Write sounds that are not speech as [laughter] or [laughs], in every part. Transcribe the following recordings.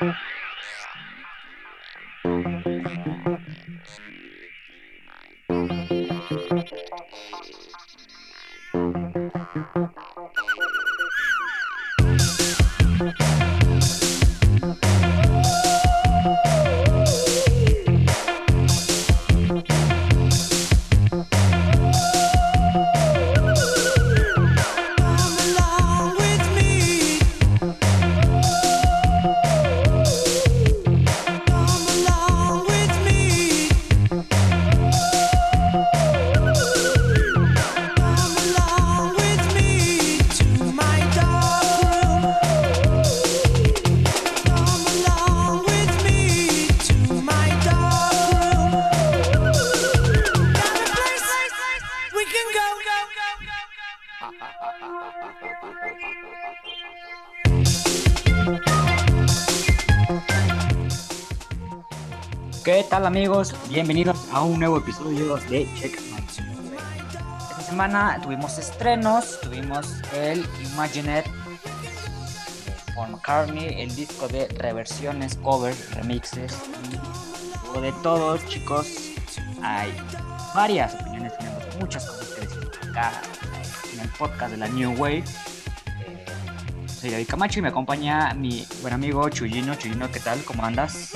¿Qué amigos? Bienvenidos a un nuevo episodio de Check My Esta semana tuvimos estrenos, tuvimos el Imagine Paul McCartney, el disco de reversiones, covers, remixes, y de todos chicos. Hay varias opiniones, tenemos muchas cosas que decir acá en el podcast de la New Wave. Eh, soy David Camacho y me acompaña mi buen amigo Chuyino. Chuyino, ¿qué tal? ¿Cómo andas?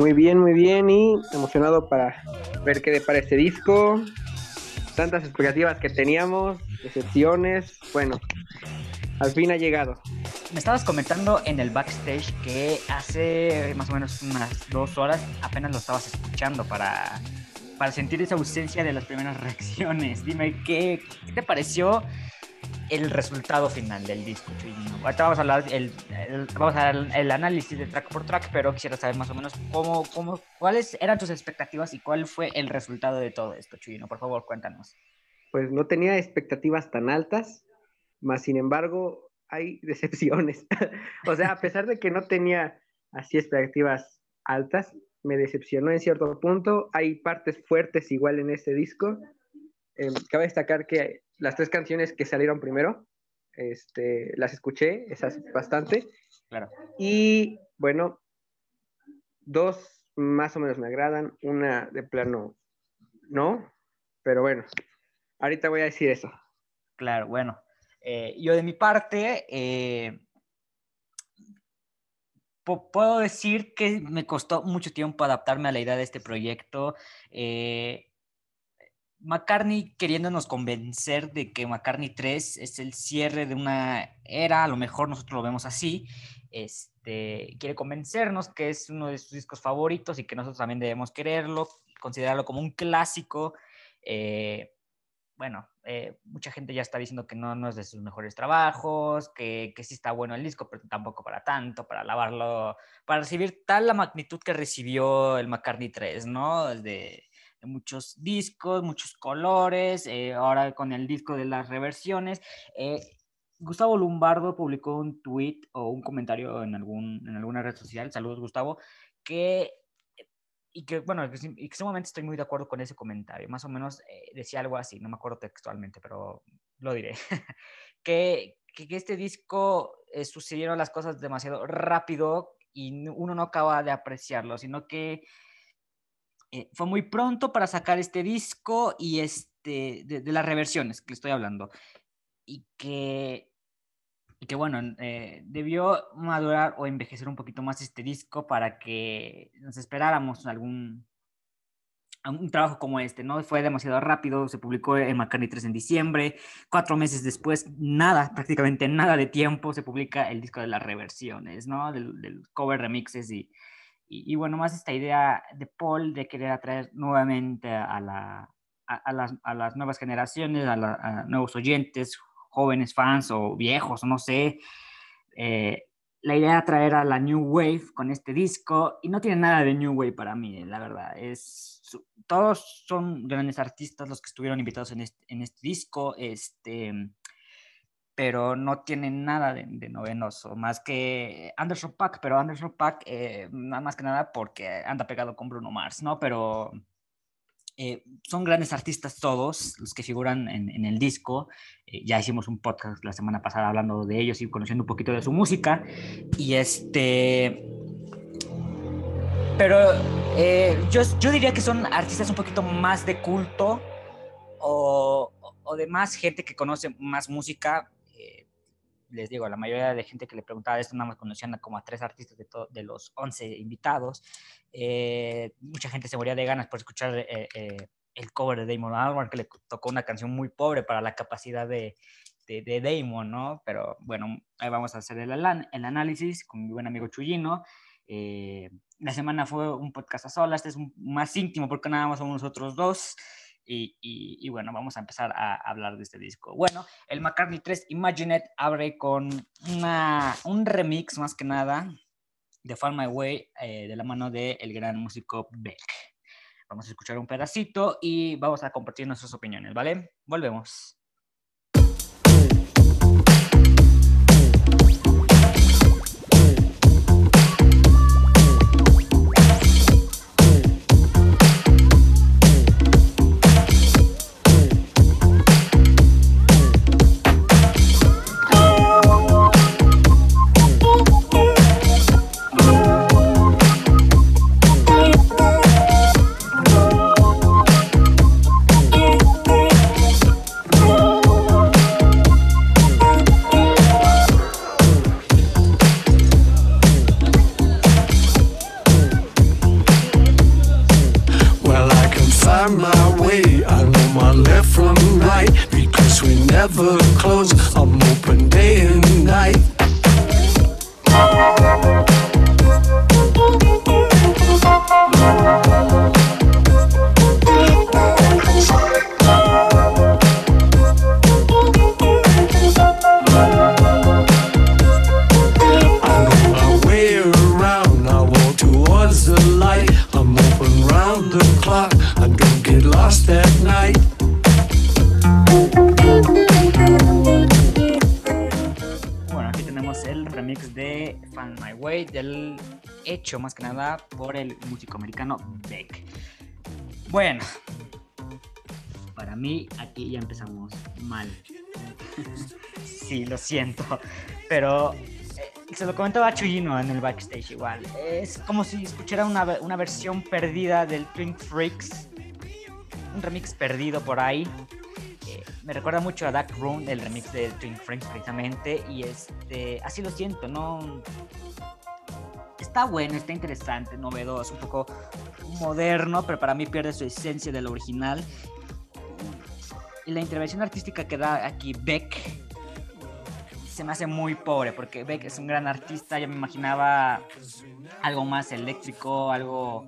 Muy bien, muy bien y emocionado para ver qué depara este disco. Tantas expectativas que teníamos, decepciones. Bueno, al fin ha llegado. Me estabas comentando en el backstage que hace más o menos unas dos horas apenas lo estabas escuchando para, para sentir esa ausencia de las primeras [laughs] reacciones. Dime, ¿qué, qué te pareció el resultado final del disco, Ahorita vamos a hablar el, vamos a dar el análisis de track por track, pero quisiera saber más o menos cómo, cómo, cuáles eran tus expectativas y cuál fue el resultado de todo esto, Chuyino. Por favor, cuéntanos. Pues no tenía expectativas tan altas, más sin embargo hay [laughs] decepciones. o sea, a pesar de que no tenía así expectativas altas, me decepcionó en cierto punto. Hay partes fuertes igual en este disco. Eh, cabe destacar que las tres canciones que salieron primero, este, las escuché, esas bastante. Claro. Y bueno, dos más o menos me agradan, una de plano no, pero bueno, ahorita voy a decir eso. Claro, bueno. Eh, yo de mi parte, eh, puedo decir que me costó mucho tiempo adaptarme a la idea de este proyecto. Eh, McCartney queriéndonos convencer de que McCartney 3 es el cierre de una era, a lo mejor nosotros lo vemos así, este, quiere convencernos que es uno de sus discos favoritos y que nosotros también debemos quererlo, considerarlo como un clásico. Eh, bueno, eh, mucha gente ya está diciendo que no, es de sus mejores trabajos, que, que, sí está bueno el disco, pero tampoco para tanto, para alabarlo, para recibir tal la magnitud que recibió el McCartney 3, ¿no? Muchos discos, muchos colores, eh, ahora con el disco de las reversiones. Eh, Gustavo Lombardo publicó un tweet o un comentario en, algún, en alguna red social, saludos Gustavo, que, y que bueno, extremadamente estoy muy de acuerdo con ese comentario, más o menos eh, decía algo así, no me acuerdo textualmente, pero lo diré, [laughs] que, que, este disco sucedieron las cosas demasiado rápido y uno no acaba de apreciarlo, sino que eh, fue muy pronto para sacar este disco y este, de, las reversiones que estoy hablando. Y que, y que bueno, eh, debió madurar o envejecer un poquito más este disco para que nos esperáramos algún un trabajo como este, ¿no? Fue demasiado rápido, se publicó en McCartney 3 en diciembre, cuatro meses después, nada, prácticamente nada de tiempo, se publica el disco de las reversiones, ¿no? Del, del cover remixes y, y, bueno, más esta idea de Paul de querer atraer nuevamente a, la, a, las, a las, nuevas generaciones, a, nuevos oyentes, jóvenes fans o viejos, no sé. Eh, la idea de atraer a la New Wave con este disco, y no tiene nada de New Wave para mí, la verdad. Es, todos son grandes artistas los que estuvieron invitados en este, en este disco. Este, pero no tiene nada de, novenoso, más que Anderson Pack, pero Anderson Pack, eh, más que nada porque anda pegado con Bruno Mars, ¿no? Pero, Eh, son grandes artistas todos los que figuran en, el disco. Eh, ya hicimos un podcast la semana pasada hablando de ellos y conociendo un poquito de su música. Y este. Pero eh, yo, yo, diría que son artistas un poquito más de culto o, o de más gente que conoce más música les digo, la mayoría de gente que le preguntaba esto nada más conocían como a tres artistas de, de los 11 invitados. Eh, mucha gente se moría de ganas por escuchar eh, eh, el cover de Damon Albarn, que le tocó una canción muy pobre para la capacidad de, de, Damon, ¿no? Pero bueno, ahí vamos a hacer el, el análisis con mi buen amigo Chuyino. la semana fue un podcast a solas, este es más íntimo porque nada más somos nosotros dos. Y, bueno, vamos a empezar a hablar de este disco. Bueno, el McCartney 3 Imagine abre con una, un remix más que nada de Find My Way eh, de la mano del el gran músico Beck. Vamos a escuchar un pedacito y vamos a compartir nuestras opiniones, ¿vale? Volvemos. Más que nada por el músico americano Beck. Bueno, para mí aquí ya empezamos mal. [laughs] sí, lo siento, pero eh, se lo comentaba Chuyino en el backstage igual. Es como si escuchara una, una versión perdida del Twin Freaks, un remix perdido por ahí. Eh, me recuerda mucho a Dark Room, el remix de Twin Freaks precisamente, y este, así lo siento, no, está bueno, está interesante, novedoso, un poco moderno, pero para mí pierde su esencia del original. Y la intervención artística que da aquí Beck se me hace muy pobre, porque Beck es un gran artista, yo me imaginaba algo más eléctrico, algo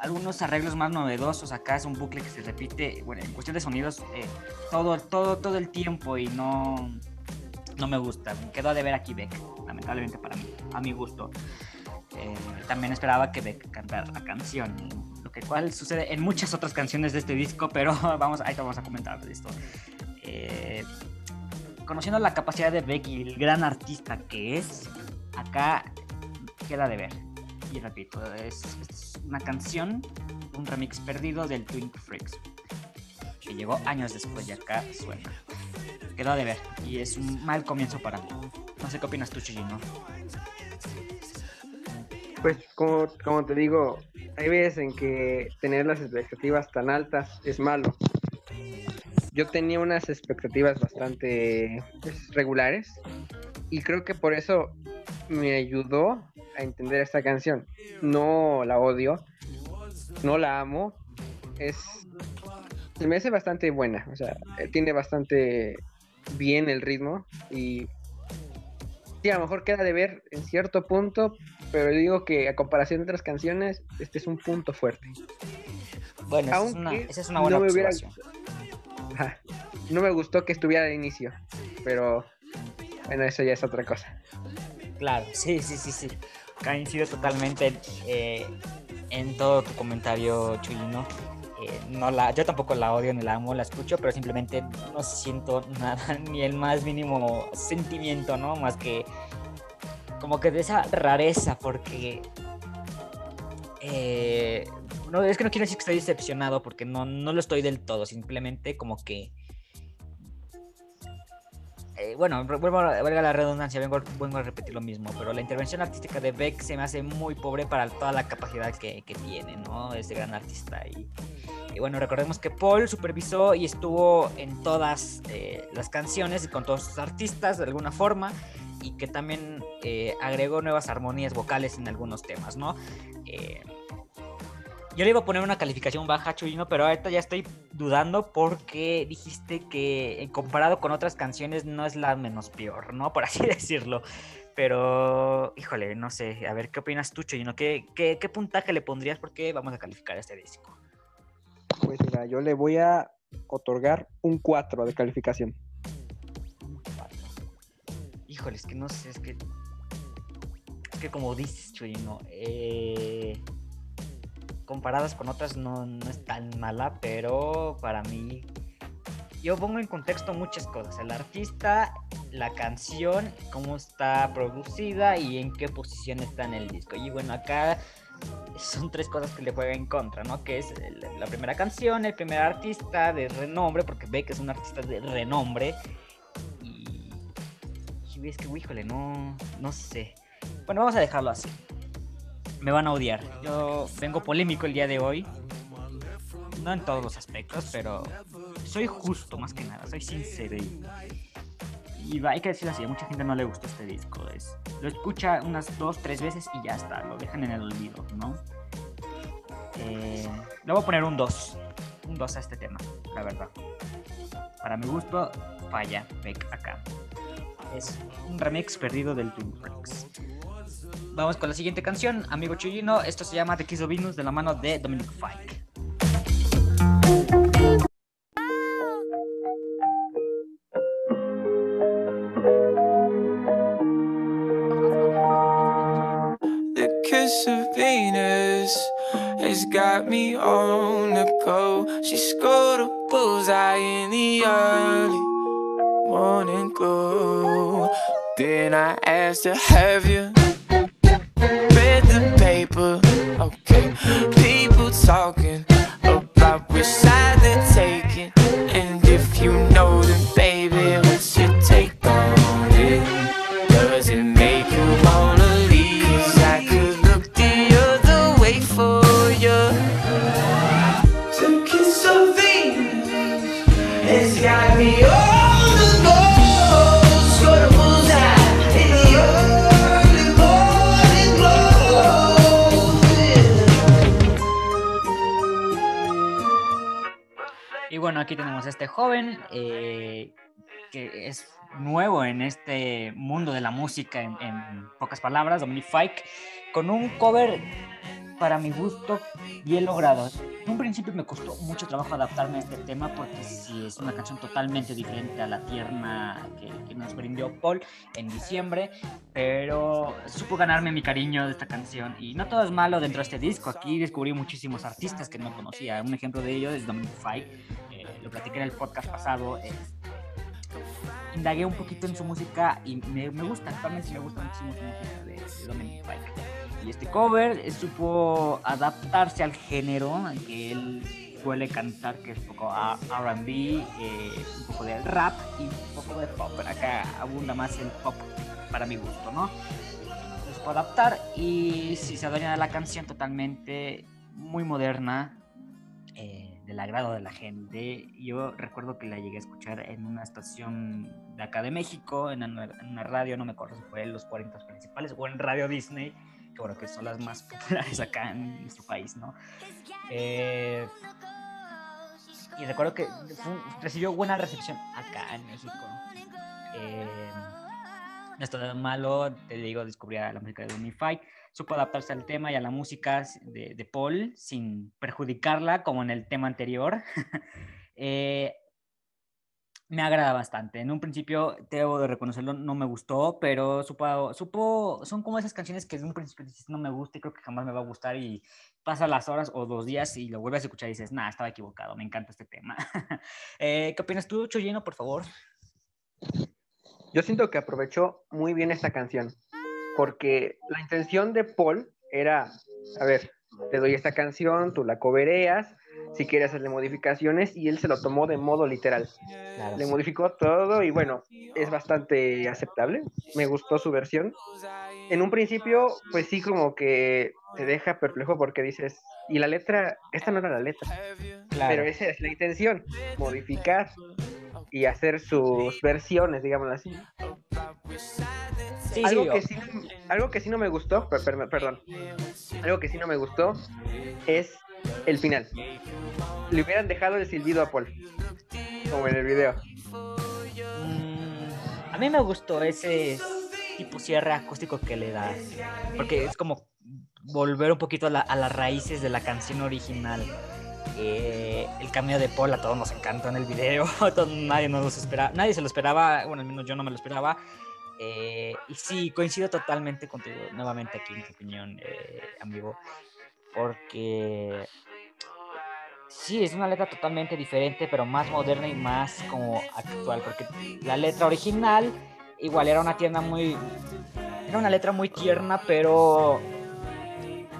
algunos arreglos más novedosos. Acá es un bucle que se repite, bueno, en cuestión de sonidos, eh, todo, todo, todo el tiempo y no, no me gusta. Me quedó de ver aquí Beck, lamentablemente para mí, a mi gusto. Eh, también esperaba que Beck cantara la canción, lo que cual sucede en muchas otras canciones de este disco, pero [laughs] vamos, ahí te vamos a comentar de esto. Eh, conociendo la capacidad de Beck y el gran artista que es, acá queda de ver. Y repito, es, es una canción, un remix perdido del Twin Freaks, que llegó años después y acá suena quedó de ver y es un mal comienzo para mí. No sé qué opinas tú, Chillino. Pues como, te digo, hay veces en que tener las expectativas tan altas es malo. Yo tenía unas expectativas bastante pues, regulares y creo que por eso me ayudó a entender esta canción. No la odio, no la amo, es se me hace bastante buena, o sea, tiene bastante bien el ritmo y sí, a lo mejor queda de ver en cierto punto, pero digo que a comparación de otras canciones, este es un punto fuerte. Bueno, esa es una, buena no me, no me gustó que estuviera al inicio, pero bueno, eso ya es otra cosa. Claro, sí, sí, sí, sí. Coincido totalmente eh, en todo tu comentario, Chuyino. No la, yo tampoco la odio ni la amo, la escucho, pero simplemente no siento nada, [laughs] ni el más mínimo sentimiento, ¿no? Más que como que de esa rareza, porque Eh, no, es que no quiero decir que estoy decepcionado porque no, no lo estoy del todo, simplemente como que eh, bueno, vuelvo a, la redundancia, vengo, a repetir lo mismo, pero la intervención artística de Beck se me hace muy pobre para toda la capacidad que, tiene, ¿no? Este gran artista. Y, bueno, recordemos que Paul supervisó y estuvo en todas eh, las canciones y con todos sus artistas de alguna forma y que también eh, agregó nuevas armonías vocales en algunos temas, ¿no? Yo le iba a poner una calificación baja, Chuyino, pero ahorita ya estoy dudando porque dijiste que eh, comparado con otras canciones no es la menos peor, ¿no? [laughs] Por así decirlo. Pero, híjole, no sé. A ver, ¿qué opinas tú, Chuyino? ¿Qué, qué, qué puntaje le pondrías? Porque vamos a calificar este disco. Pues mira, yo le voy a otorgar un 4 de calificación. Híjole, es que no sé, es que. Es que como dices, Chuyino, eh comparadas con otras no, es tan mala, pero para mí yo pongo en contexto muchas cosas. El artista, la canción, cómo está producida y en qué posición está en el disco. Y bueno, acá son tres cosas que le juegan en contra, ¿no? Que es la primera canción, el primer artista de renombre, porque ve que es un artista de renombre. Y, y es que, híjole, no, no sé. Bueno, vamos a dejarlo así me van a odiar. Yo vengo polémico el día de hoy. No en todos los aspectos, pero soy justo más que nada, soy sincero. Y, hay que decirlo así, a mucha gente no le gustó este disco. Es, lo escucha unas dos, tres veces y ya está, lo dejan en el olvido, ¿no? Eh, le voy a poner un 2. Un 2 a este tema, la verdad. Para mi gusto, falla acá. Es un remix perdido del Breaks. Vamos con la siguiente canción, amigo Chuyino. Esto se llama The Kiss of Venus de la mano de Dominic Fike. The kiss of Venus has got me on the go. She scored a bullseye in the early morning glow. Then I asked her, Have you? En este mundo de la música, en, pocas palabras, Dominic Fike, con un cover para mi gusto bien logrado. En un principio me costó mucho trabajo adaptarme a este tema porque sí es una canción totalmente diferente a la tierna que, que, nos brindó Paul en diciembre, pero supo ganarme mi cariño de esta canción y no todo es malo dentro de este disco. Aquí descubrí muchísimos artistas que no conocía. Un ejemplo de ello es Dominic Fike lo platiqué en el podcast pasado, eh, indagué un poquito en su música y me, gusta, actualmente me gusta muchísimo su música de, Dominic Pike. Y este cover eh, supo adaptarse al género que él suele cantar, que es un poco RB, eh, un poco de rap y un poco de pop. Pero acá abunda más el pop para mi gusto, ¿no? Supo adaptar y si se adueña de la canción totalmente muy moderna. Eh, del agrado de la gente. Yo recuerdo que la llegué a escuchar en una estación de acá de México, en una, radio, no me acuerdo si fue en los 40 principales o en Radio Disney, que bueno, que son las más [laughs] populares acá en nuestro país, ¿no? Eh, y recuerdo que recibió buena recepción acá en México. Eh, no está malo, te digo, descubrí la música de Unify supo adaptarse al tema y a la música de, Paul sin perjudicarla como en el tema anterior. [laughs] Eh, me agrada bastante. En un principio, debo de reconocerlo, no me gustó, pero supo, supo, son como esas canciones que en un principio dices, no me gusta y creo que jamás me va a gustar y pasa las horas o dos días y lo vuelves a escuchar y dices, nada, estaba equivocado, me encanta este tema. [laughs] Eh, ¿Qué opinas tú, Chollino, por favor? Yo siento que aprovechó muy bien esta canción porque la intención de Paul era, a ver, te doy esta canción, tú la cobereas, si quieres hacerle modificaciones, y él se lo tomó de modo literal. Le modificó todo y bueno, es bastante aceptable, me gustó su versión. En un principio, pues sí, como que te deja perplejo porque dices, y la letra, esta no era la letra, pero esa es la intención, modificar y hacer sus versiones, digámoslo así. algo, que sí, algo que sí no me gustó, perdón, algo que sí no me gustó es el final. Le hubieran dejado el silbido a Paul, como en el video. Mm, a mí me gustó ese tipo cierre acústico que le da, porque es como volver un poquito a, las raíces de la canción original. Eh, el cameo de Paul a todos nos encantó en el video, [laughs] nadie nos espera, nadie se lo esperaba, bueno, al menos yo no me lo esperaba. Eh, y sí, coincido totalmente contigo, nuevamente aquí en tu opinión, eh, amigo, porque sí, es una letra totalmente diferente, pero más moderna y más como actual, porque la letra original igual era una tierna muy, era una letra muy tierna, pero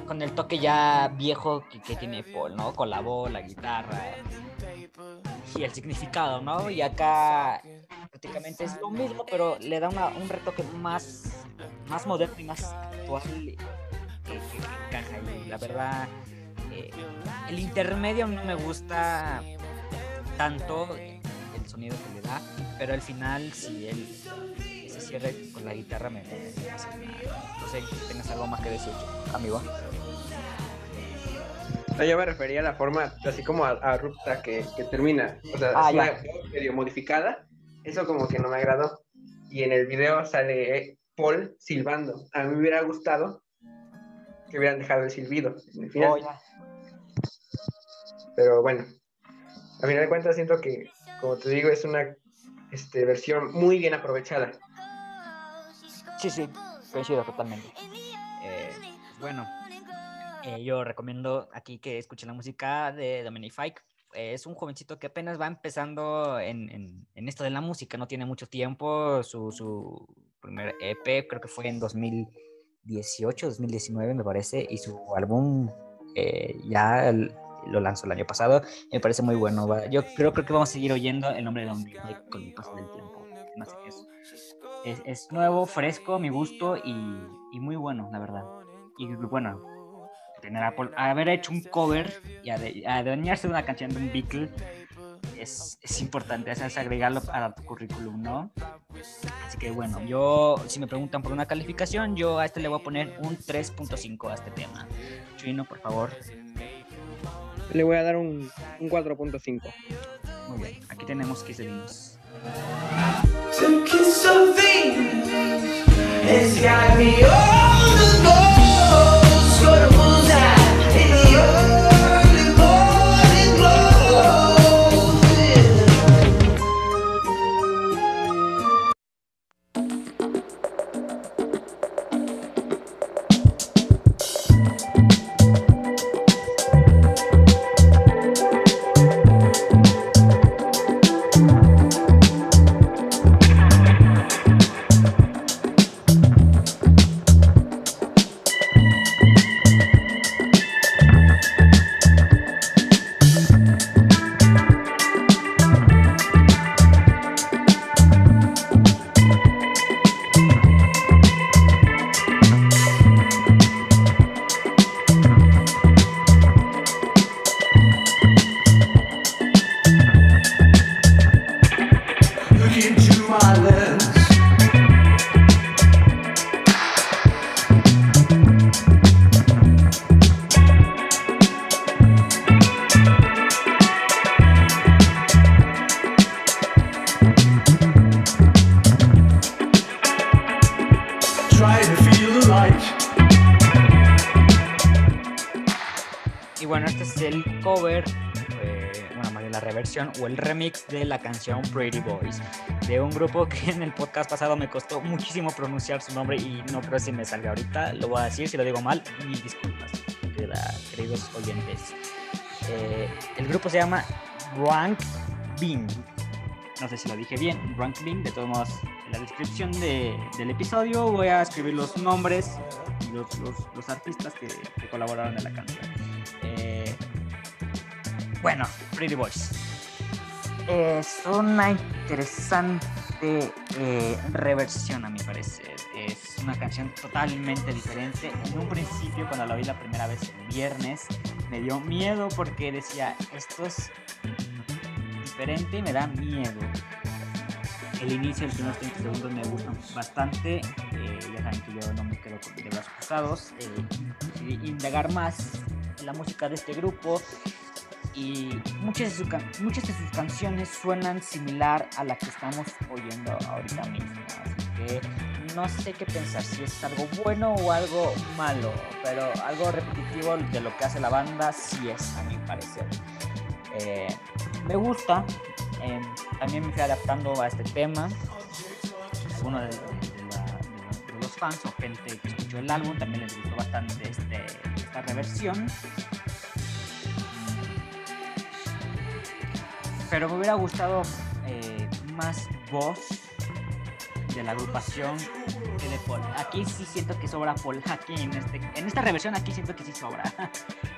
con el toque ya viejo que, tiene Paul, ¿no? Con la voz, la guitarra y el significado, ¿no? Y acá prácticamente es lo mismo, pero le da un retoque más, más moderno y más actual que, encaja. Y la verdad, eh, el intermedio no me gusta tanto el sonido que le da, pero al final, si él se cierra con la guitarra, me, me hace No sé si tengas algo más que decir, amigo. No, yo me refería a la forma, así como a, a Rupta que, termina. O sea, ah, medio modificada. Eso como que no me agradó. Y en el video sale Paul silbando. A mí me hubiera gustado que hubieran dejado el silbido oh, Pero bueno, a final de cuentas siento que, como te digo, es una este, versión muy bien aprovechada. Sí, sí, coincido totalmente. Eh, bueno, eh, yo recomiendo aquí que escuchen la música de Dominic Fike. es un jovencito que apenas va empezando en, esto de la música, no tiene mucho tiempo. Su, primer EP creo que fue en 2018, 2019 me parece, y su álbum eh, ya lo lanzó el año pasado. Me parece muy bueno. Yo creo, que vamos a seguir oyendo el nombre de Dominic Fike con el paso del tiempo. es, es, nuevo, fresco, a mi gusto y, y muy bueno, la verdad. Y bueno, tener Apple, haber hecho un cover y adueñarse de una canción de un Beatle es, es importante, es agregarlo a tu currículum, ¿no? Así que bueno, yo, si me preguntan por una calificación, yo a este le voy a poner un 3.5 a este tema. Chino, por favor. Le voy a dar un, un 4.5. Muy bien, aquí tenemos Kiss de Venus. O el remix de la canción Pretty Boys, de un grupo que en el podcast pasado me costó muchísimo pronunciar su nombre y no creo si me salga ahorita, lo voy a decir, si lo digo mal, mil disculpas, queridos oyentes. Eh, el grupo se llama Rank Bean. No sé si lo dije bien, Rank Bean, de todos modos la descripción del episodio voy a escribir los nombres y los, los, artistas que, colaboraron en la canción. Eh, bueno, Pretty Boys. Es una interesante eh, reversión a mi parecer. Es una canción totalmente diferente. En un principio, cuando la oí la primera vez el viernes, me dio miedo porque decía, esto es diferente y me da miedo. El inicio, el primeros 30 segundos me gustan bastante. Eh, ya saben que yo no me quedo con los cruzados. Eh, indagar más la música de este grupo y muchas de, muchas de sus canciones suenan similar a la que estamos oyendo ahorita mismo. Así que no sé qué pensar, si es algo bueno o algo malo, pero algo repetitivo de lo que hace la banda sí es, a mi parecer. Eh, me gusta, eh, también me fui adaptando a este tema. Algunos de, los fans o gente que escuchó el álbum también les gustó bastante este, esta reversión. Pero me hubiera gustado eh, más voz de la agrupación que de Paul. Aquí sí siento que sobra Paul. Aquí en, este, esta reversión aquí siento que sí sobra. [laughs]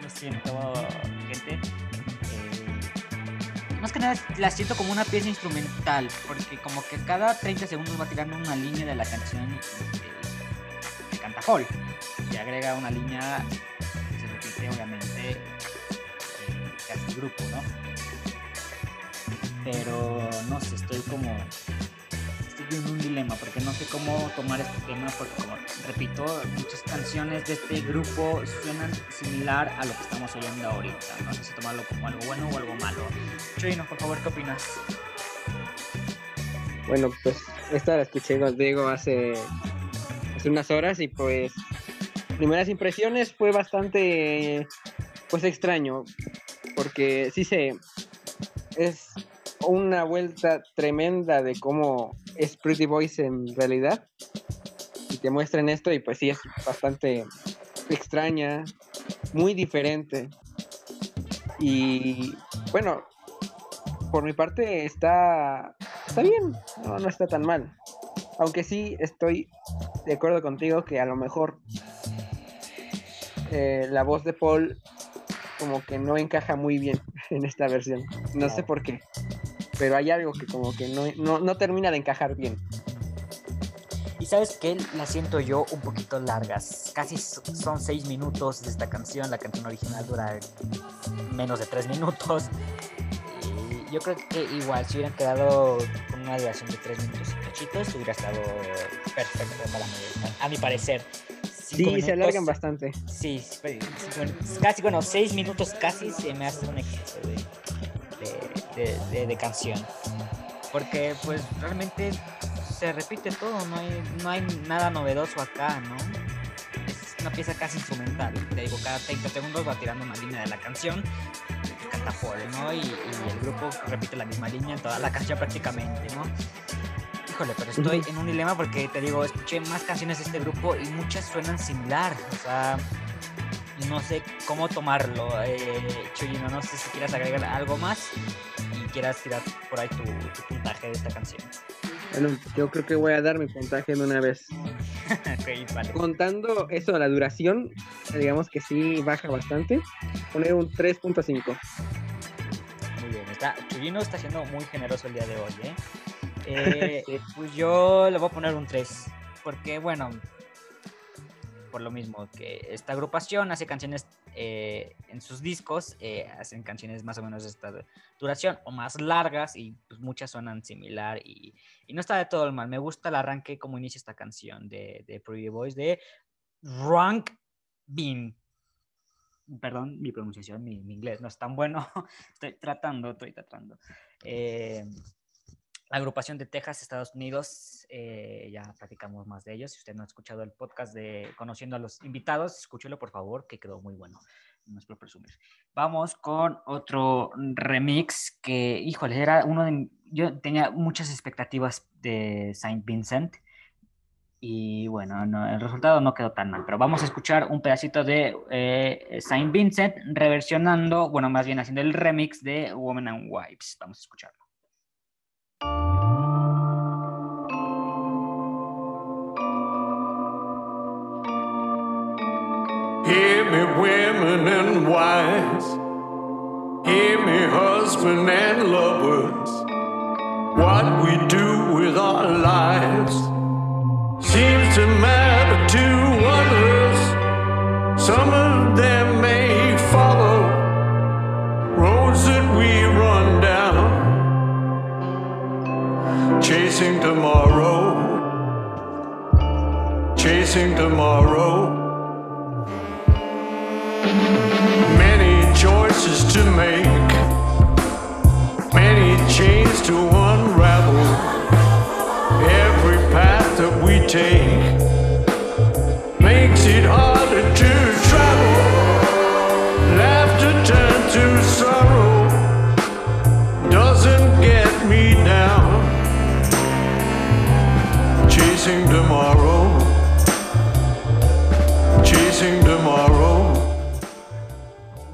Lo siento, gente. Eh, más que nada la siento como una pieza instrumental, porque como que cada 30 segundos va tirando una línea de la canción de, canta Paul. Y agrega una línea que se repite obviamente en casi grupo, ¿no? Pero no sé, estoy como estoy en un dilema porque no sé cómo tomar este tema porque como repito, muchas canciones de este grupo suenan similar a lo que estamos oyendo ahorita. No sé si tomarlo como algo bueno o algo malo. Chino, por favor, ¿qué opinas? Bueno, pues esta la escuché, os digo, hace, hace unas horas y pues primeras impresiones fue bastante pues extraño porque sí se es una vuelta tremenda de cómo es Pretty Boys en realidad. Y te muestran esto y pues sí es bastante extraña, muy diferente. Y bueno, por mi parte está, está bien, no, no está tan mal. Aunque sí estoy de acuerdo contigo que a lo mejor eh, la voz de Paul como que no encaja muy bien [laughs] en esta versión. No sé por qué pero hay algo que como que no, termina de encajar bien. Y sabes que la siento yo un poquito largas. Casi son seis minutos de esta canción. La canción original dura menos de tres minutos. Y yo creo que igual, si hubieran quedado con una duración de tres minutos y cachitos, hubiera estado perfecto para mí. A mi parecer. Sí, se alargan bastante. Sí, casi, bueno, seis minutos casi se me hace un exceso de de, canción. Porque pues realmente se repite todo, no hay, no hay nada novedoso acá, ¿no? Es una pieza casi instrumental. Te digo, cada 30 segundos va tirando una línea de la canción, canta ¿no? Y, el grupo repite la misma línea en toda la canción prácticamente, ¿no? Híjole, pero estoy en un dilema porque te digo, escuché más canciones de este grupo y muchas suenan similar. O sea, no sé cómo tomarlo. Eh, Chuyino, no sé si quieras agregar algo más y quieras tirar por ahí tu, puntaje de esta canción. Bueno, yo creo que voy a dar mi puntaje de una vez. [laughs] Contando eso la duración, digamos que sí baja bastante. Poner un 3.5. Muy bien, está, Chuyino está siendo muy generoso el día de hoy, ¿eh? Eh pues yo le voy a poner un 3. Porque, bueno, por lo mismo que esta agrupación hace canciones eh, en sus discos, eh, hacen canciones más o menos de esta duración o más largas y pues, muchas suenan similar y, no está de todo el mal. Me gusta el arranque como inicia esta canción de, de Pretty Boys de Rank Bean. Perdón, mi pronunciación, mi, inglés no es tan bueno. [laughs] estoy tratando, estoy tratando. Eh, agrupación de Texas, Estados Unidos, eh, ya platicamos más de ellos. Si usted no ha escuchado el podcast de Conociendo a los invitados, escúchelo por favor, que quedó muy bueno. No es por presumir. Vamos con otro remix que, híjole, era uno de. Yo tenía muchas expectativas de Saint Vincent y bueno, el resultado no quedó tan mal, pero vamos a escuchar un pedacito de eh, Saint Vincent reversionando, bueno, más bien haciendo el remix de Women and Wives. Vamos a escucharlo. Hear me, women and wives. Hear me, husband and lovers. What we do with our lives seems to matter to others. Some of them may follow roads that we run down, chasing tomorrow, chasing tomorrow. Make, many chains to unravel. Every path that we take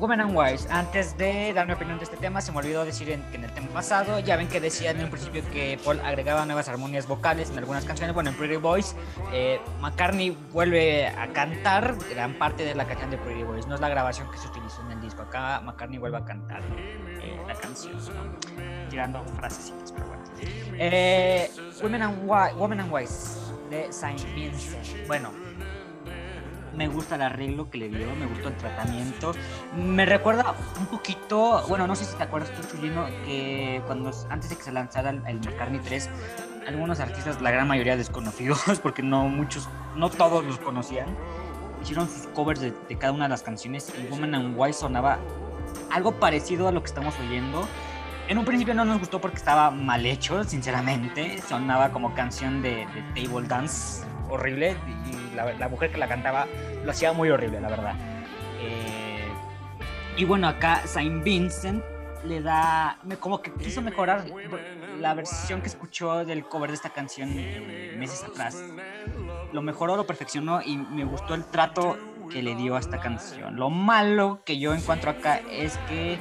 Women and Wives, antes de dar mi opinión de este tema, se me olvidó decir en, que en el tema pasado, ya ven que decía en un principio que Paul agregaba nuevas armonías vocales en algunas canciones, bueno, en Pretty Boys, eh, McCartney vuelve a cantar gran parte de la canción de Pretty Boys, no es la grabación que se utilizó en el disco, acá McCartney vuelve a cantar eh, la canción, tirando frasecitas, pero bueno. Eh, Women, and Wi- Women and Wives de Saint Vincent, bueno, me gusta el arreglo que le dio, me gustó el tratamiento. Me recuerda un poquito, bueno, no sé si te acuerdas tú, Chulino, que cuando antes de que se lanzara el, el McCartney 3, algunos artistas, la gran mayoría desconocidos, [laughs] porque no muchos, no todos los conocían, hicieron sus covers de, de cada una de las canciones y Woman and Why sonaba algo parecido a lo que estamos oyendo. En un principio no nos gustó porque estaba mal hecho, sinceramente. Sonaba como canción de, de table dance horrible la, mujer que la cantaba lo hacía muy horrible, la verdad. Eh, y bueno, acá Saint Vincent le da, como que quiso mejorar la versión que escuchó del cover de esta canción meses atrás. Lo mejoró, lo perfeccionó y me gustó el trato que le dio a esta canción. Lo malo que yo encuentro acá es que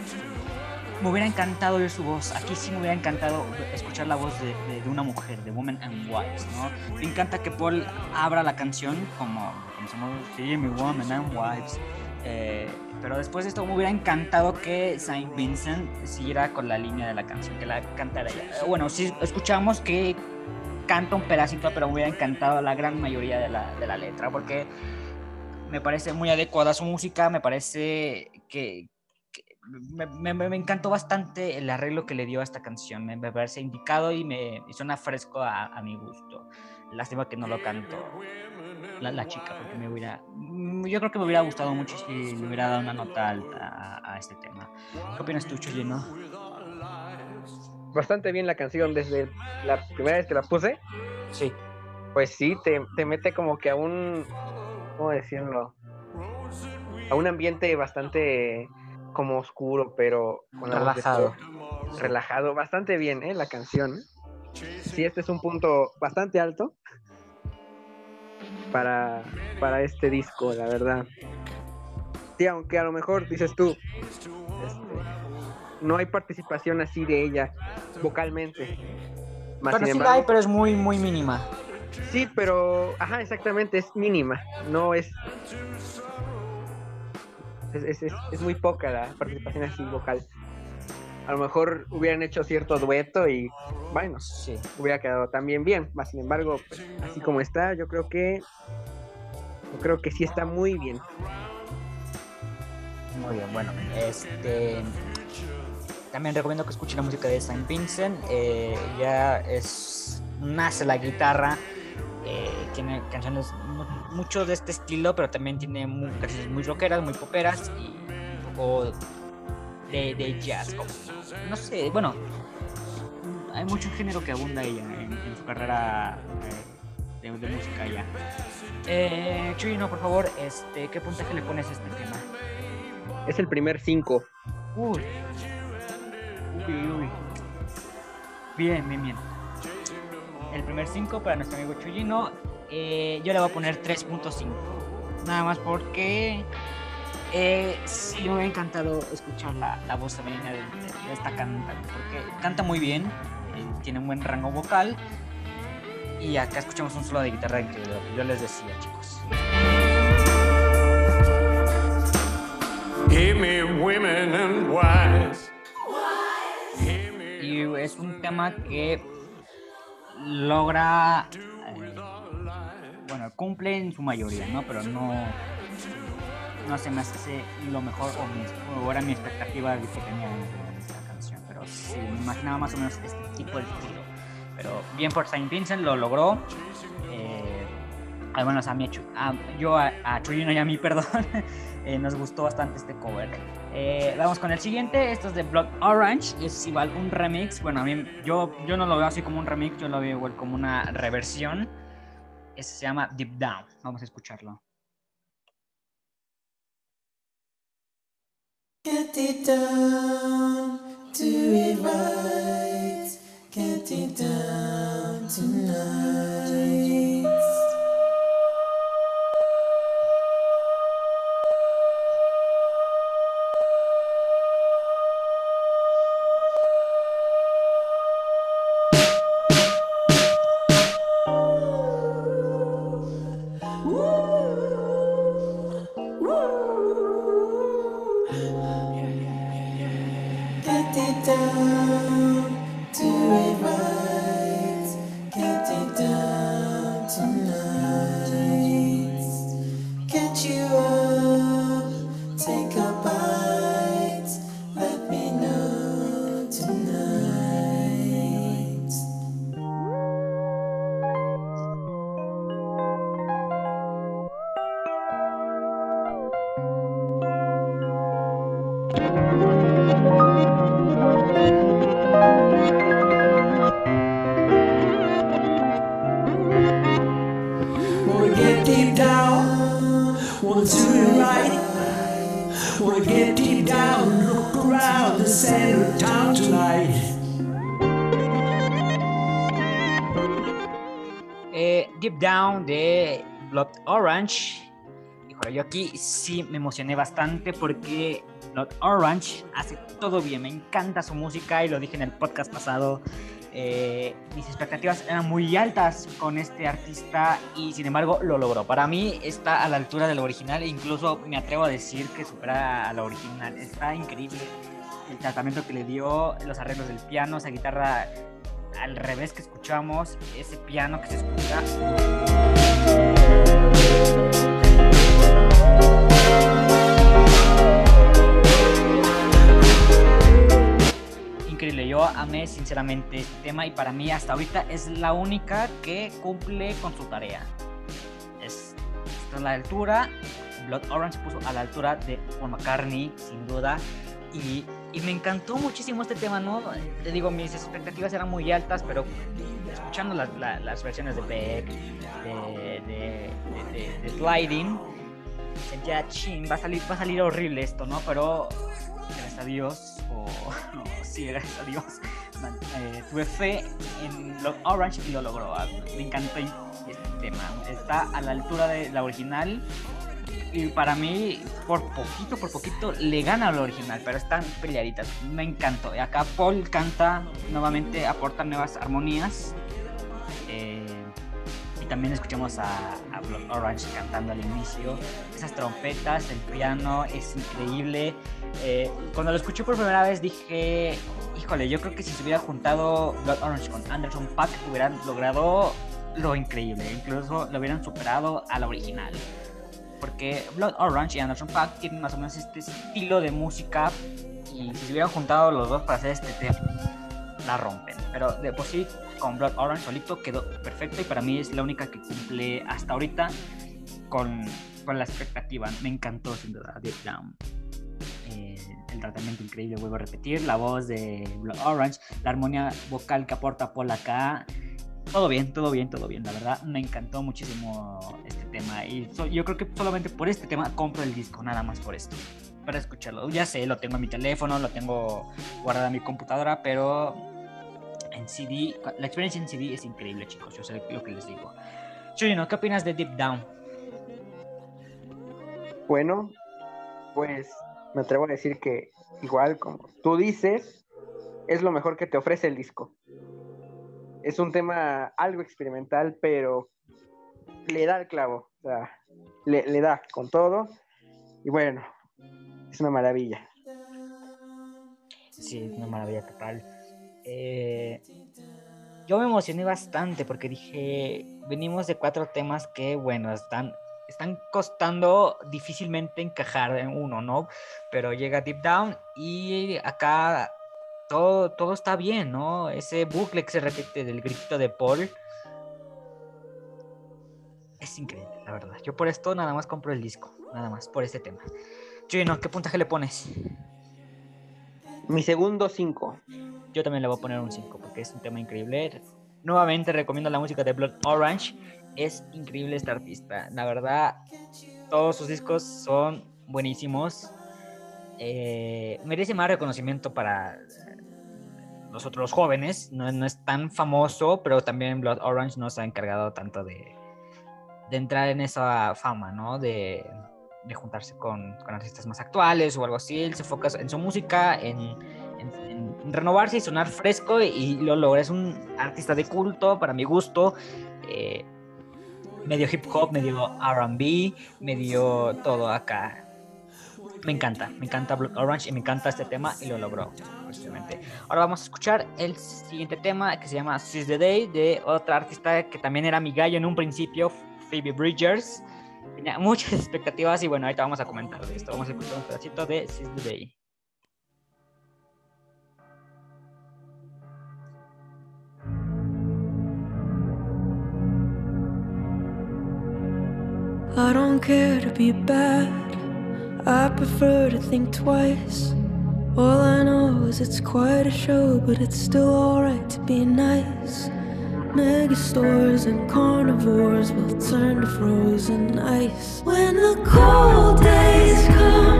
me hubiera encantado oír su voz. Aquí sí me hubiera encantado escuchar la voz de, de- una mujer, de Woman and Wives, ¿no? Me encanta que Paul abra la canción como, como sí, mi Woman and Wives. Eh, pero después de esto me hubiera encantado que Saint Vincent siguiera con la línea de la canción, que la cantara ella. Eh, Bueno, sí escuchamos que canta un pedacito, pero me hubiera encantado la gran mayoría de la, de la letra, porque me parece muy adecuada su música, me parece que me, me- me encantó bastante el arreglo que le dio a esta canción, me, parece indicado y me y suena fresco a, a mi gusto. Lástima que no lo canto la, la chica, porque me hubiera, mm, yo creo que me hubiera gustado mucho si le hubiera dado una nota alta a, a este tema. ¿Qué opinas tú, Chuyino? Bastante bien la canción desde la primera vez que la puse. Sí. Pues sí, te, te mete como que a un, ¿cómo decirlo? A un ambiente bastante como oscuro, pero con voz Relajado. Relajado, bastante bien, ¿eh? La canción. Sí, este es un punto bastante alto para, para este disco, la verdad. Sí, aunque a lo mejor dices tú, este, no hay participación así de ella vocalmente. Más la hay, pero es muy, muy mínima. Sí, pero, ajá, exactamente, es mínima, no es... Es, es- es- es muy poca la participación así vocal. A lo mejor hubieran hecho cierto dueto y, bueno, Sí. hubiera quedado también bien. Más sin embargo, pues, así como está, yo creo que... Yo creo que sí está muy bien. Muy bien, bueno, este también recomiendo que escuchen la música de Saint Vincent. eh, ya es nace la guitarra, eh, tiene canciones mucho de este estilo, pero también tiene mu- canciones muy rockeras, muy poperas y un poco de, de jazz. como- no sé, bueno, hay mucho género que abunda ella en, en su carrera eh, de, de música ya. Eh, Chuyino, por favor, este, ¿qué puntaje le pones a este tema? Es el primer cinco. Uy. Uy, uy. Bien, bien, bien. El primer 5 para nuestro amigo Chuyino. Eh, yo le voy a poner 3.5. Nada más porque eh, sí me hubiera encantado escuchar la, la voz femenina de, de- de esta cantante. Porque canta muy bien, eh, tiene un buen rango vocal. Y acá escuchamos un solo de guitarra increíble. Yo les decía, chicos. Y es un tema que logra, bueno, cumple en su mayoría, ¿no? Pero no, no se me hace lo mejor o, mi, o era mi expectativa que tenía en esta canción. Pero sí, me imaginaba más o menos este tipo de estilo. Pero bien por Saint Vincent lo logró. Eh, al menos a mí, a- yo a, a Chuyino y a mí, [laughs] perdón, eh, nos gustó bastante este cover. Eh, vamos con el siguiente, esto es de Blood Orange, es igual un remix, bueno, a mí, yo, yo no lo veo así como un remix, yo lo veo igual como una reversión. Este se llama Deep Down, vamos a escucharlo. Get it down, do it right. Get it down tonight. Eh, Deep Down de Blood Orange. Híjole, yo aquí sí me emocioné bastante porque Blood Orange hace todo bien. Me encanta su música y lo dije en el podcast pasado. Eh, mis expectativas eran muy altas con este artista y sin embargo lo logró. Para mí está a la altura del original e incluso me atrevo a decir que supera a la original. Está increíble el tratamiento que le dio, los arreglos del piano, esa guitarra al revés que escuchamos, ese piano que se escucha. Increíble, yo amé sinceramente este tema y para mí hasta ahorita es la única que cumple con su tarea. Es, está a la altura, Blood Orange puso a la altura de Paul McCartney, sin duda, y, y me encantó muchísimo este tema, ¿no? Te digo, mis expectativas eran muy altas, pero escuchando las, la- las versiones de Beck, de, de, de- de- Sliding, sentía, chin, va a, salir, va a salir horrible esto, ¿no? Pero gracias a Dios, o [laughs] no, sí, gracias a Dios, eh, tuve fe en Blood Orange y lo logró. ah, Me encantó este tema. Está a la altura de la original y para mí, por poquito, por poquito, le gana al original, pero están peleaditas. Me encantó. Y acá Paul canta nuevamente, aporta nuevas armonías. Eh, y también escuchamos a, Blood Orange cantando al inicio. Esas trompetas, el piano, es increíble. Eh, cuando lo escuché por primera vez dije, híjole, yo creo que si se hubiera juntado Blood Orange con Anderson Pack hubieran logrado lo increíble. Incluso lo hubieran superado a la original porque Blood Orange y Anderson Paak tienen más o menos este estilo de música y si se hubieran juntado los dos para hacer este tema, la rompen. Pero de por sí, con Blood Orange solito quedó perfecto y para mí es la única que cumple hasta ahorita con, con la expectativa. Me encantó sin duda. Eh, el tratamiento increíble, vuelvo a repetir, la voz de Blood Orange, la armonía vocal que aporta Paul acá, todo bien, todo bien, todo bien. La verdad, me encantó muchísimo este tema. Y so- yo creo que solamente por este tema compro el disco, nada más por esto. Para escucharlo. Ya sé, lo tengo en mi teléfono, lo tengo guardado en mi computadora, pero en CD, la experiencia en CD es increíble, chicos. Yo sé lo que les digo. Chuyino, ¿qué opinas de Deep Down? Bueno, pues me atrevo a decir que igual como tú dices, es lo mejor que te ofrece el disco. Es un tema algo experimental, pero le da el clavo, o sea, le, le da con todo. Y bueno, es una maravilla. Sí, una maravilla total. Eh, yo me emocioné bastante porque dije, venimos de cuatro temas que, bueno, están, están costando difícilmente encajar en uno, ¿no? Pero llega Deep Down y acá todo, todo está bien, ¿no? Ese bucle que se repite del grito de Paul es increíble, la verdad. Yo por esto nada más compro el disco, nada más, por este tema. Chino, ¿qué puntaje le pones? Mi segundo 5. Yo también le voy a poner un 5 porque es un tema increíble. Nuevamente recomiendo la música de Blood Orange. Es increíble este artista. La verdad, todos sus discos son buenísimos. Eh, merece más reconocimiento para los otros jóvenes. No, es tan famoso, pero también Blood Orange no se ha encargado tanto de, entrar en esa fama, ¿no? De, juntarse con, con artistas más actuales o algo así. Él se enfoca en su música, en renovarse y sonar fresco y lo logra. Es un artista de culto, para mi gusto. eh, medio hip hop, medio RB, medio todo acá. Me encanta, me encanta Blood Orange y me encanta este tema y lo logró. precisamente. Ahora vamos a escuchar el siguiente tema que se llama Seize the Day de otra artista que también era mi gallo en un principio, Phoebe Bridgers. Tenía muchas [laughs] expectativas y bueno, ahorita vamos a comentar de esto. Vamos a escuchar un pedacito de Seize the Day. I don't care to be bad. I prefer to think twice. All I know is it's quite a show, but it's still alright to be nice. Mega stores and carnivores will turn to frozen ice when the cold days come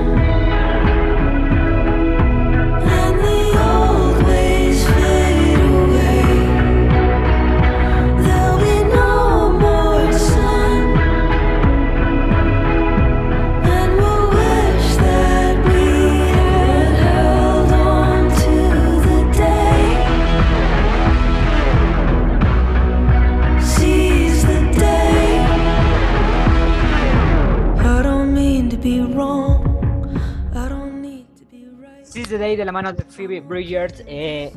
the Day de la mano de Phoebe Bridgers. eh,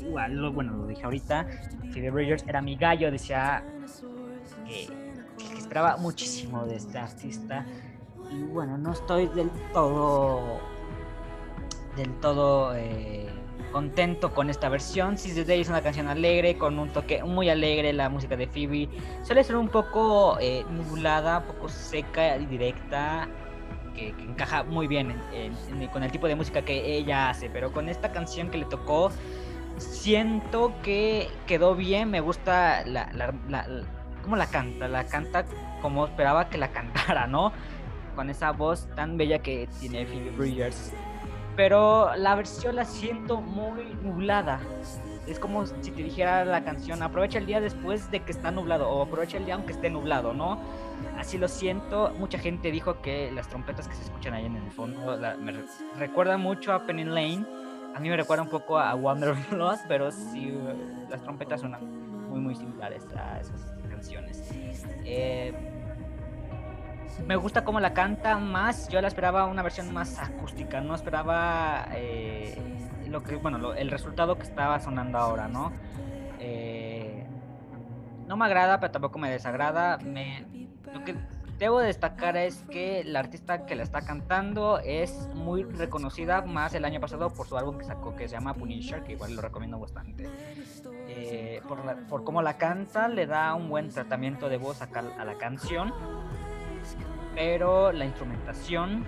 igual, lo- bueno, lo dije ahorita. Phoebe Bridgers era mi gallo, decía que, que esperaba muchísimo de este artista. Y bueno, no estoy del todo. del todo. eh, contento con esta versión. Seize the Day es una canción alegre, con un toque muy alegre. La música de Phoebe suele ser un poco eh, nublada, un poco seca y directa que, que encaja muy bien en- en- en- con el tipo de música que ella hace, pero con esta canción que le tocó, siento que quedó bien, me gusta la, la, la- la- cómo la canta, la canta como esperaba que la cantara, ¿no? Con esa voz tan bella que tiene Phoebe Bridgers. Pero la versión la siento muy nublada. Es como si te dijera la canción, aprovecha el día después de que está nublado, o aprovecha el día aunque esté nublado, ¿no? Así lo siento. Mucha gente dijo que las trompetas que se escuchan ahí en el fondo me re- recuerdan mucho a Penny Lane. A mí me recuerda un poco a Wanderlust, [laughs] pero sí, las trompetas suenan muy, muy similares a esas canciones. Eh, me gusta cómo la canta más. Yo la esperaba una versión más acústica. No esperaba eh, lo que, bueno, lo- el resultado que estaba sonando ahora, ¿no? Eh, no me agrada, pero tampoco me desagrada. Me, lo que debo destacar es que la artista que la está cantando es muy reconocida más el año pasado por su álbum que sacó que se llama Punisher, que igual lo recomiendo bastante. Eh, por, la- por cómo la canta, le da un buen tratamiento de voz a, a la canción, pero la instrumentación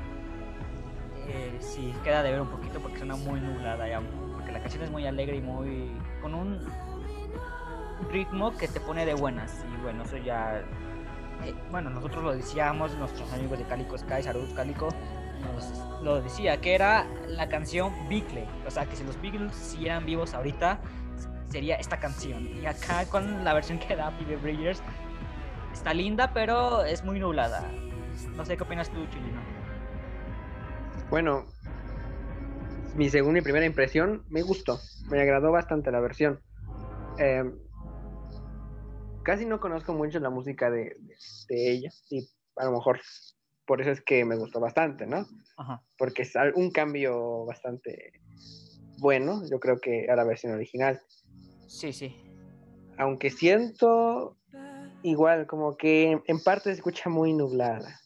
eh, sí queda de ver un poquito porque suena muy nublada, ya, porque la canción es muy alegre y muy con un ritmo que te pone de buenas y bueno, eso ya eh, bueno, nosotros lo decíamos, nuestros amigos de Calico Sky, Saludos Calico, nos lo decía, que era la canción Beatle. O sea, que si los Beatles siguieran vivos ahorita, sería esta canción. Y acá con la versión que da Phoebe Bridgers, está linda, pero es muy nublada. No sé qué opinas tú, Chilino. Bueno, mi segunda y primera impresión me gustó, me agradó bastante la versión. Eh, casi no conozco mucho la música de, de- de ella y a lo mejor por eso es que me gustó bastante, ¿no? Ajá. Porque es un cambio bastante bueno, yo creo que a la versión original. Sí, sí. Aunque siento igual, como que en parte se escucha muy nublada.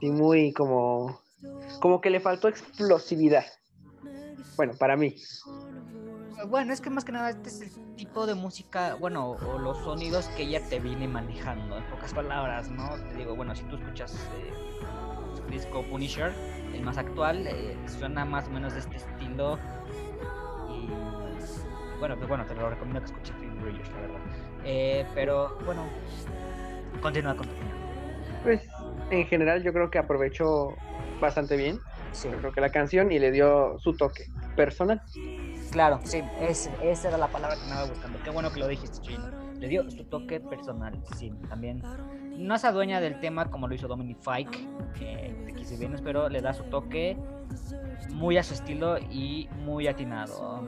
Y muy como, como que le faltó explosividad. Bueno, para mí. Bueno, es que más que nada este es el tipo de música, bueno, o los sonidos que ella te viene manejando, en pocas palabras, ¿no? Te digo, bueno, si tú escuchas eh, disco Punisher, el más actual, eh, suena más o menos de este estilo. Y bueno, pues bueno, te lo recomiendo que escuches Film Bridges, la verdad. Eh, pero bueno, continúa con tu opinión. En general yo creo que aprovechó bastante bien. Sí. Yo creo que la canción y le dio su toque personal. Claro, sí, es- esa era la palabra que me estaba buscando. Qué bueno que lo dijiste, Chino. Le dio su toque personal, sí, también. No se adueña del tema como lo hizo Dominic Fike, que de Venus, pero le da su toque muy a su estilo y muy atinado.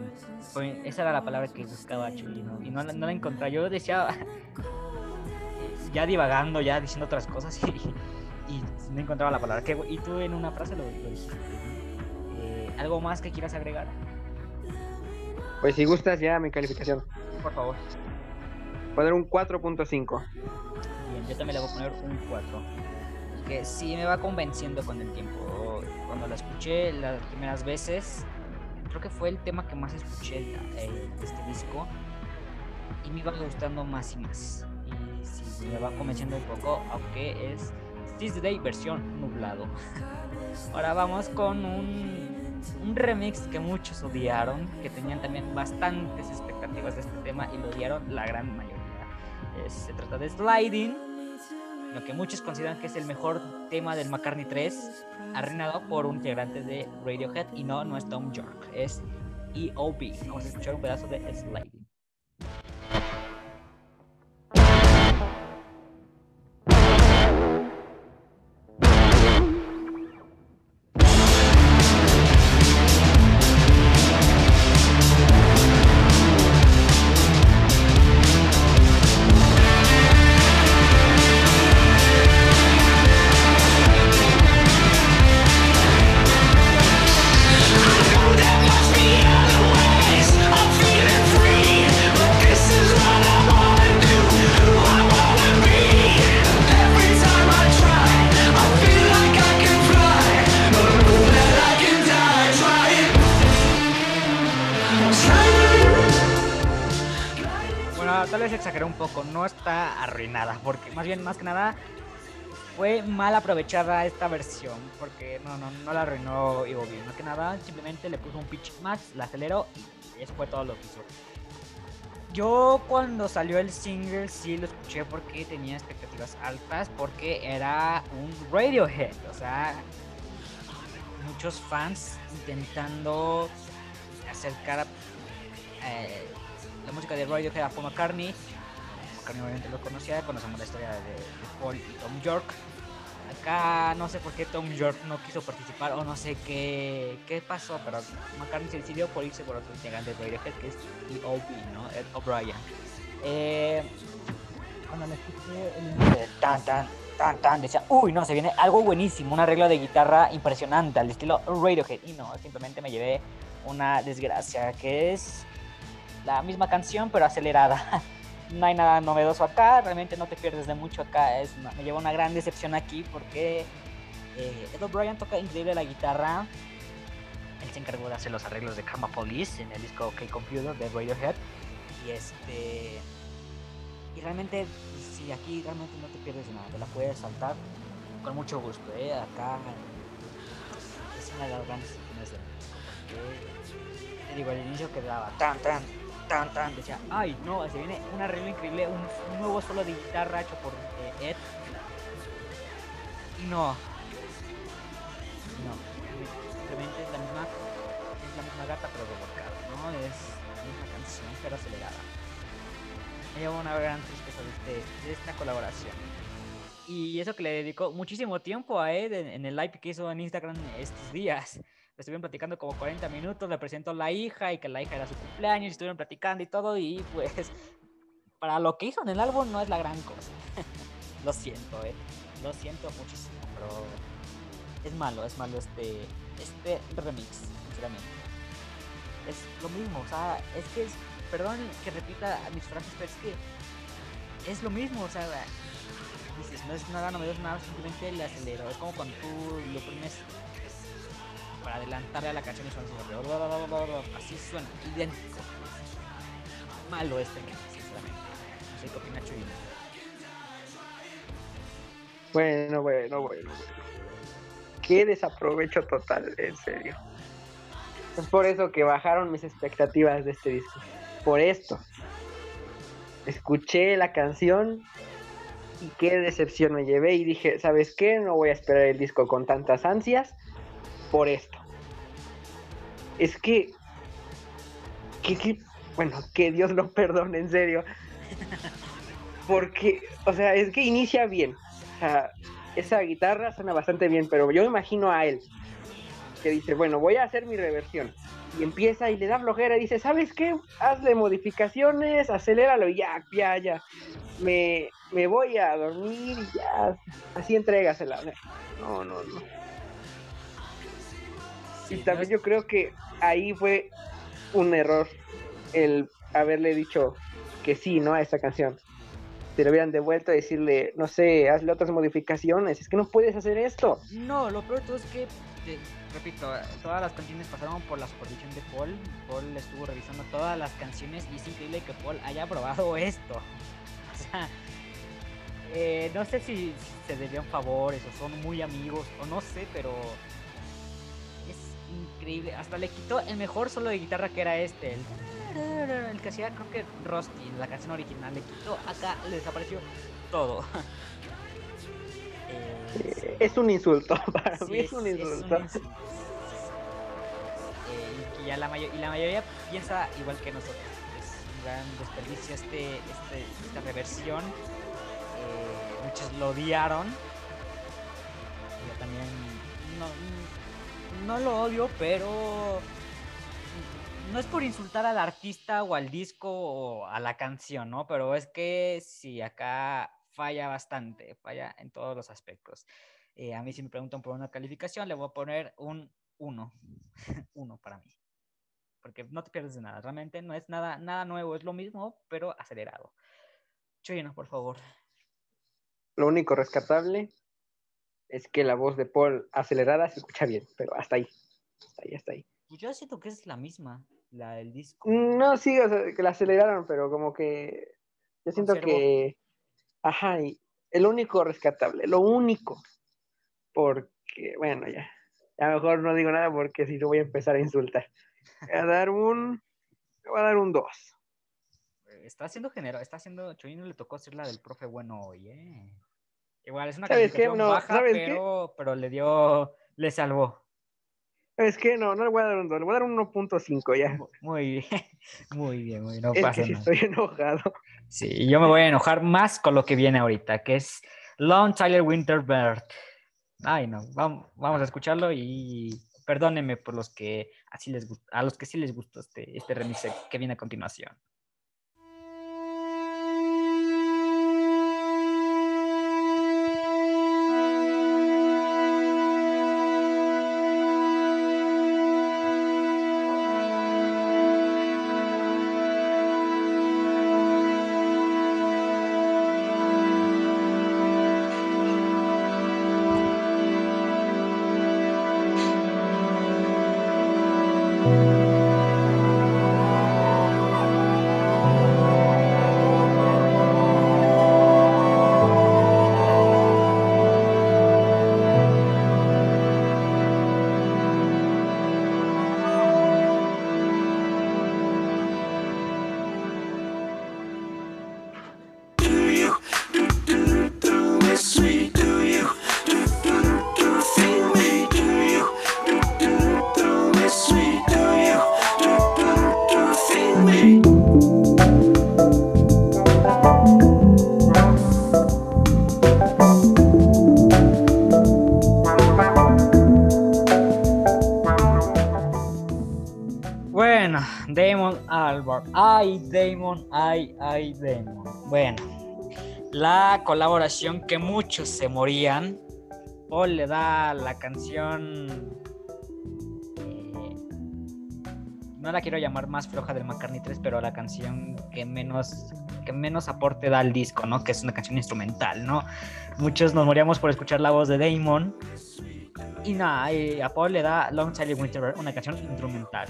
Esa era la palabra que buscaba Chulino y no, la- no la encontré. Yo decía, [laughs] ya divagando, ya diciendo otras cosas [laughs] y no encontraba la palabra. ¿Qué- y tú en una frase lo, lo. Eh, ¿Algo más que quieras agregar? Pues si gustas ya mi calificación. Por favor. Poner un 4.5. Bien, yo también le voy a poner un 4. Que sí me va convenciendo con el tiempo. Cuando la escuché las primeras veces, creo que fue el tema que más escuché eh, de este disco. Y me iba gustando más y más. Y sí, me va convenciendo un poco, aunque es This Day versión nublado. Ahora vamos con un, un remix que muchos odiaron, que tenían también bastantes expectativas de este tema y lo odiaron la gran mayoría. Se trata de Sliding, lo que muchos consideran que es el mejor tema del McCartney 3, arruinado por un integrante de Radiohead y no, no es Tom York, es EOB. Vamos a escuchar un pedazo de Sliding. Aprovechada esta versión, porque no, no, no la arruinó Ivo bien, más que nada, simplemente le puso un pitch más, la aceleró y eso fue todo lo que hizo. Yo cuando salió el single sí lo escuché porque tenía expectativas altas, porque era un Radiohead, o sea, muchos fans intentando acercar eh, la música de Radiohead a Paul McCartney. McCartney obviamente lo conocía, conocemos la historia de, de Paul y Tom York. Acá no sé por qué Tom York no quiso participar o no sé qué, qué pasó, pero McCartney se decidió por irse por otro integrante de Radiohead que es E.O.B., ¿no? Ed O'Brien. Eh, cuando me escuché el tan tan tan tan decía, uy, no, se viene algo buenísimo, un arreglo de guitarra impresionante al estilo Radiohead. Y no, simplemente me llevé una desgracia que es la misma canción pero acelerada. [laughs] No hay nada novedoso acá, realmente no te pierdes de mucho acá. Es me lleva una gran decepción aquí porque eh, Ed O'Brien toca increíble la guitarra. Él se encargó de hacer los arreglos de Karma Police en el disco OK Computer de Radiohead. Y este. Y realmente, si aquí realmente no te pierdes de nada, te la puedes saltar con mucho gusto. ¿eh? Acá es una de las grandes. Porque, te digo, al inicio quedaba tan, tan, tan, tan. Decía, ay, no, se viene un arreglo increíble, un, nuevo solo de guitarra hecho por eh, Ed. Y no. No. Simplemente es la misma, es la misma gata pero revolcada, ¿no? Es la misma canción pero acelerada. Me lleva una gran tristeza de, este, de esta colaboración. Y eso que le dedicó muchísimo tiempo a Ed en, en el live que hizo en Instagram estos días. Estuvieron platicando como 40 minutos, le presentó la hija y que la hija era su cumpleaños, y estuvieron platicando y todo, y pues para lo que hizo en el álbum no es la gran cosa. [laughs] lo siento, eh. Lo siento muchísimo, pero es malo, es malo este, este remix, sinceramente. Es lo mismo, o sea, es que es, perdón que repita mis frases, pero es que es lo mismo, o sea, dices, no es nada novedoso, nada, simplemente le acelero. Es como cuando tú lo pones para adelantarle a la canción y suena así, suena, idéntico. Malo este, sinceramente. No sé qué opina. Bueno, bueno, bueno. Qué desaprovecho total, en serio. Es por eso que bajaron mis expectativas de este disco. Por esto. Escuché la canción y qué decepción me llevé y dije, ¿sabes qué? No voy a esperar el disco con tantas ansias por esto. Es que, bueno, que Dios lo perdone, en serio. Porque, o sea, es que inicia bien. O sea, esa guitarra suena bastante bien, pero yo imagino a él que dice, bueno, voy a hacer mi reversión. Y empieza y le da flojera y dice, ¿sabes qué? Hazle modificaciones, aceléralo y ya, ya, ya. Me, me voy a dormir y ya. Así entrégasela. No, no, no. Sí, Y no también es- yo creo que ahí fue un error el haberle dicho que sí, ¿no? A esta canción. Si lo hubieran devuelto a decirle, no sé, hazle otras modificaciones. Es que no puedes hacer esto. No, lo peor de todo es que, te- repito, todas las canciones pasaron por la supervisión de Paul. Paul estuvo revisando todas las canciones y es increíble que Paul haya aprobado [laughs] esto. O sea, eh, no sé si, si se debían favores o son muy amigos o no sé, pero increíble. Hasta le quitó el mejor solo de guitarra que era este, el, el que hacía creo que Rusty la canción original. Le quitó acá, le desapareció todo. [laughs] Eh, Es un insulto. [laughs] Para Sí, mí es un insulto. insulto. Eh, y, ya la y la mayoría piensa igual que nosotros. Es un gran desperdicio este, este, esta reversión. Eh, muchos lo odiaron. Yo también no, no lo odio, pero no es por insultar al artista o al disco o a la canción, ¿no? Pero es que sí, acá falla bastante, falla en todos los aspectos. Eh, a mí si me preguntan por una calificación, le voy a poner un 1. 1 [laughs] para mí. Porque no te pierdes de nada. Realmente no es nada, nada nuevo, es lo mismo, pero acelerado. Chuyino, por favor. Lo único rescatable es que la voz de Paul acelerada se escucha bien, pero hasta ahí. Hasta ahí, hasta ahí. Pues yo siento que es la misma, la del disco. No, sí, o sea, que la aceleraron, pero como que yo siento que, ajá, y el único rescatable, lo único, porque, bueno, ya, a lo mejor no digo nada porque si no voy a empezar a insultar. Voy a dar un, voy a dar un 2. Eh, Está haciendo general, está haciendo, Chuyino le tocó hacer la del profe bueno hoy, ¿eh? Igual es una calificación No, baja, pero, pero le dio, le salvó. Es que no, no le voy a dar un 2, le voy a dar un 1.5 ya. Mu- Muy bien, [laughs] muy bien, muy bien, no Es pasa que sí nada. estoy enojado. Sí, yo me voy a enojar más con lo que viene ahorita, que es Long Tyler Winterbird. Ay, no, vamos, vamos a escucharlo y perdónenme por los que así les a los que sí les gustó este, este remix que viene a continuación. Bueno, la colaboración que muchos se morían Paul le da la canción. eh, no la quiero llamar más floja del McCartney 3, pero la canción que menos, que menos aporte da al disco, ¿no? Que es una canción instrumental, ¿no? Muchos nos moríamos por escuchar la voz de Damon. Y nada, a Paul le da Long Silent Winter, una canción instrumental.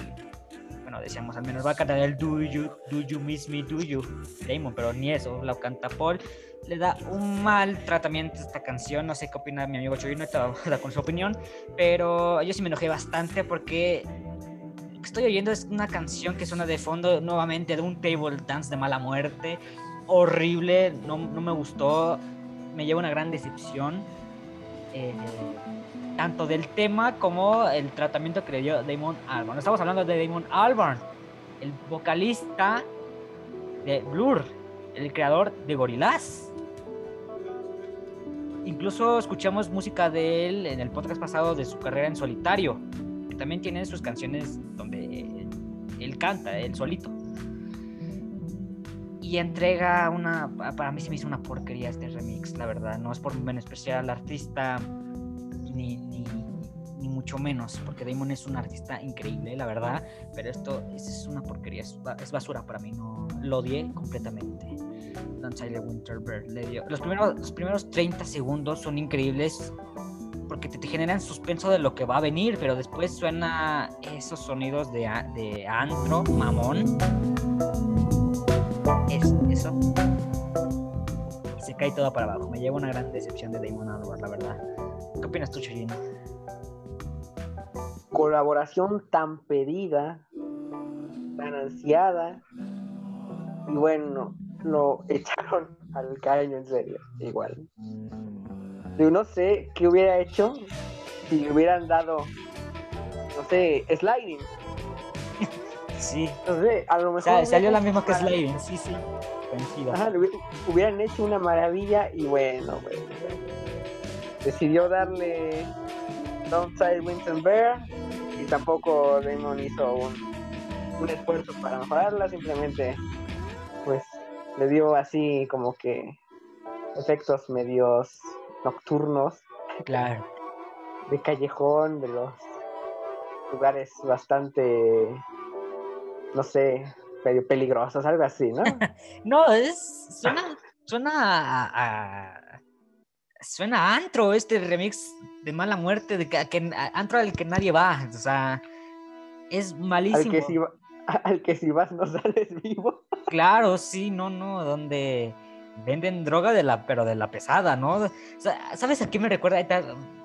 Bueno, decíamos, al menos va a cantar el Do You, Do You Miss Me, Do You, Damon, pero ni eso, la canta Paul. Le da un mal tratamiento a esta canción, no sé qué opina mi amigo Choy, no estaba con su opinión, pero yo sí me enojé bastante porque lo que estoy oyendo es una canción que suena de fondo nuevamente de un table dance de mala muerte, horrible, no, no me gustó, me lleva una gran decepción. eh, tanto del tema como el tratamiento que le dio Damon Albarn. Estamos hablando de Damon Albarn, el vocalista de Blur, el creador de Gorillaz. Incluso escuchamos música de él en el podcast pasado de su carrera en solitario, que también tiene sus canciones donde él canta, él solito. Y entrega una, para mí se me hizo una porquería este remix, la verdad. No es por menospreciar al artista, ni, ni, ni mucho menos, porque Damon es un artista increíble, la verdad, pero esto es, es una porquería, es, es basura para mí, no lo odié completamente. Don't Silent Winterbird le dio. Los primeros, los primeros 30 segundos son increíbles porque te, te generan suspenso de lo que va a venir, pero después suena esos sonidos de, de antro, mamón. Es, eso. Y se cae todo para abajo. Me lleva una gran decepción de Damon Albarn, la verdad. ¿Qué opinas tú, Chuyín? Colaboración tan pedida, tan ansiada, y bueno, lo [laughs] echaron al caño en serio, igual. Yo no sé qué hubiera hecho si le hubieran dado, no sé, sliding. Sí. No sé, a lo O mejor. sea, salió la misma que Sliding, sí, sí. Ajá, le hubi- hubieran hecho una maravilla y bueno, pues, decidió darle Downside Winston Bear y tampoco Damon hizo un, un esfuerzo para mejorarla, simplemente pues le dio así como que efectos medios nocturnos Claro. de callejón, de los lugares bastante, no sé, medio peligrosos, algo así, ¿no? [laughs] No, es. Suena. Suena a. a- suena a antro este remix de mala muerte, de que, antro al que nadie va. O sea, es al malísimo. que si va- [laughs] al que si vas no [laughs] sales vivo. Claro, sí, no, no, donde venden droga de la, pero de la pesada, ¿no? O sea, ¿Sabes a qué me recuerda? Ahorita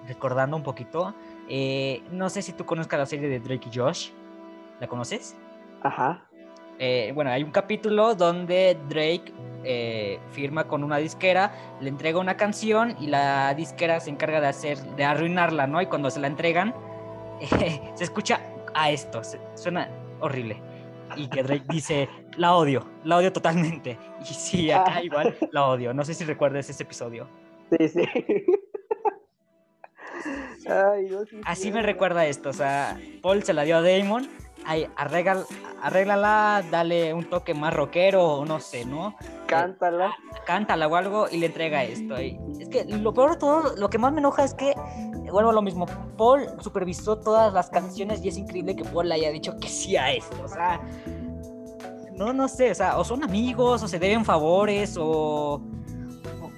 recordando un poquito. eh, no sé si tú conozcas la serie de Drake y Josh. ¿La conoces? Ajá. Eh, bueno, hay un capítulo donde Drake eh, firma con una disquera, le entrega una canción y la disquera se encarga de hacer, de arruinarla, ¿no? Y cuando se la entregan, eh, [laughs] se escucha a esto, se- suena horrible. Y que Drake dice, la odio, la odio totalmente. Y sí, acá Ah. igual la odio. No sé si recuerdas ese episodio. Sí, sí. [laughs] Ay, no, sí, Así sí. me recuerda esto, o sea, Paul se la dio a Damon, ay, arregla- arréglala, dale un toque más rockero, o no sé, ¿no? Cántala. cántala o algo y le entrega esto. Y es que lo peor de todo, lo que más me enoja es que, vuelvo a lo mismo, Paul supervisó todas las canciones y es increíble que Paul haya dicho que sí a esto. O sea, no, no sé, o sea, o son amigos, o se deben favores, o...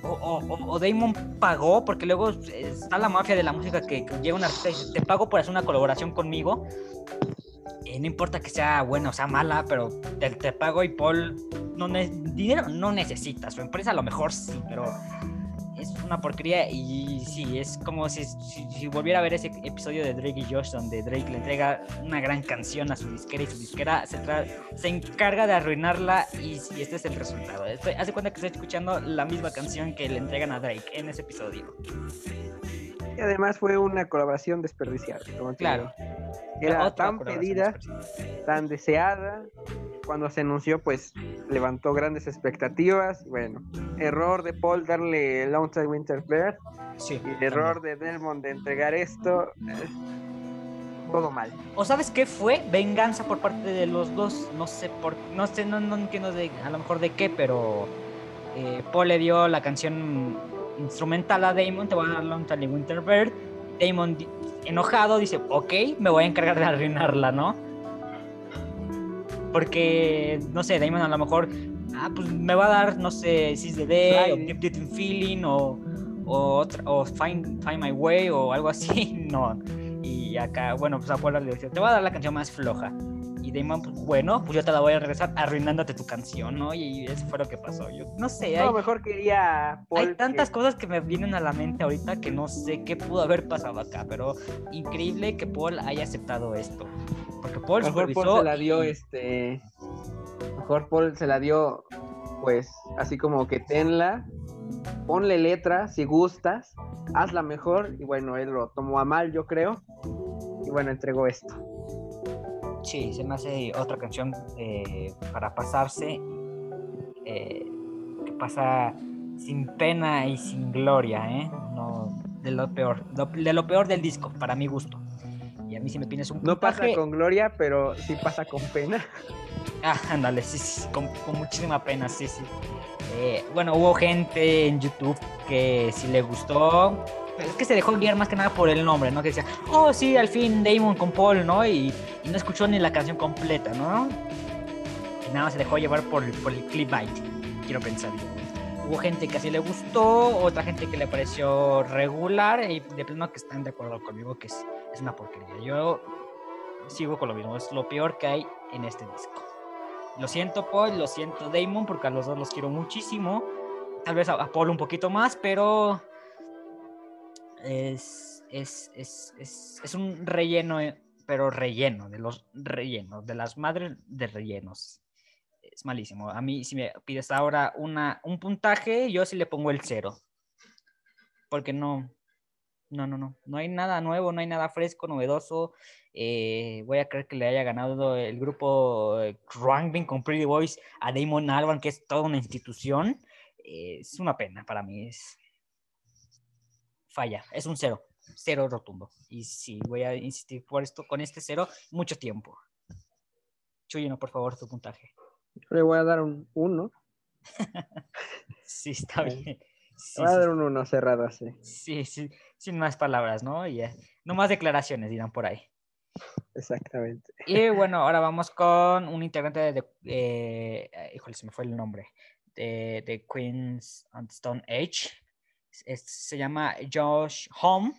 O, o- o- o Damon pagó, porque luego está la mafia de la música que, que llega un artista y dice, te pago por hacer una colaboración conmigo. Eh, no importa que sea buena o sea mala, pero te, te pago y Paul no ne- dinero no necesita. Su empresa a lo mejor sí, pero es una porquería y sí, es como si, si, si volviera a ver ese episodio de Drake y Josh donde Drake le entrega una gran canción a su disquera y su disquera se, se encarga de arruinarla y, y este es el resultado. Estoy, hace cuenta que estoy escuchando la misma canción que le entregan a Drake en ese episodio. Y además fue una colaboración desperdiciada. como Claro. Era tan pedida, tan deseada. Cuando se anunció, pues levantó grandes expectativas. Bueno, error de Paul darle Loneside Winter Bear. Sí, Y error de Delmond de entregar esto. todo mal. ¿O sabes qué fue? Venganza por parte de los dos. No sé por no sé, no, no entiendo de, a lo mejor de qué, pero eh, Paul le dio la canción instrumental a Damon, te voy a dar Lonely Winter Bird. Damon enojado dice, ok, me voy a encargar de arruinarla, ¿no? Porque, no sé, Damon a lo mejor, ah, pues me va a dar, no sé, Seize the Day, o. Deep Deep Feeling, o, o, otra- o Find, Find My Way, o algo así, [laughs] no. Y acá, bueno, pues dice, te voy a dar la canción más floja. Y Damon, pues bueno, pues yo te la voy a regresar arruinándote tu canción, ¿no? Y eso fue lo que pasó. Yo no sé, A hay, mejor quería hay tantas cosas que me vienen a la mente ahorita que no sé qué pudo haber pasado acá, pero increíble que Paul haya aceptado esto. Porque Paul Mejor Paul se la dio, y- este. Mejor Paul se la dio, pues, así como que tenla, ponle letra si gustas, hazla mejor. Y bueno, él lo tomó a mal, yo creo. Y bueno, entregó esto. Sí, se me hace otra canción eh, para pasarse. eh, que pasa sin pena y sin gloria, ¿eh? No, de lo peor. de lo peor del disco, para mi gusto. Y a mí si me pides un No pasa con gloria, pero sí pasa con pena. [laughs] Ah, ándale, sí, sí, sí, con, con muchísima pena, sí, sí. Eh, bueno, hubo gente en YouTube que sí le gustó. Es que se dejó guiar más que nada por el nombre, ¿no? Que decía, oh, sí, al fin Damon con Paul, ¿no? Y, no escuchó ni la canción completa, ¿no? Y nada se dejó llevar por, por el clickbait, quiero pensar. Hubo gente que así le gustó, otra gente que le pareció regular y de plano que están de acuerdo conmigo que es, es una porquería. Yo sigo con lo mismo, es lo peor que hay en este disco. Lo siento, Paul, lo siento, Damon, porque a los dos los quiero muchísimo. Tal vez a Paul un poquito más, pero es, es, es, es, un relleno, eh, pero relleno, de los rellenos, de las madres de rellenos. Es malísimo. A mí, si me pides ahora una, un puntaje, yo sí le pongo el cero. Porque no, no, no, no. No hay nada nuevo, no hay nada fresco, novedoso. Eh, voy a creer que le haya ganado el grupo eh, Crangbin con Pretty Boys a Damon Albarn, que es toda una institución. Eh, es una pena para mí. Es... Falla, es un cero, cero rotundo. Y sí, voy a insistir por esto con este cero mucho tiempo. Chuyino, por favor, tu puntaje. Yo le voy a dar un 1. [laughs] Sí, está bien. Sí, voy a sí, dar un 1 cerrado así. sí, sí, sin más palabras, ¿no? Y, eh, no más declaraciones, dirán por ahí. Exactamente. Y bueno, ahora vamos con un integrante de, eh, eh, híjole, se me fue el nombre, de, de Queens on Stone Age. Es- se llama Josh Home.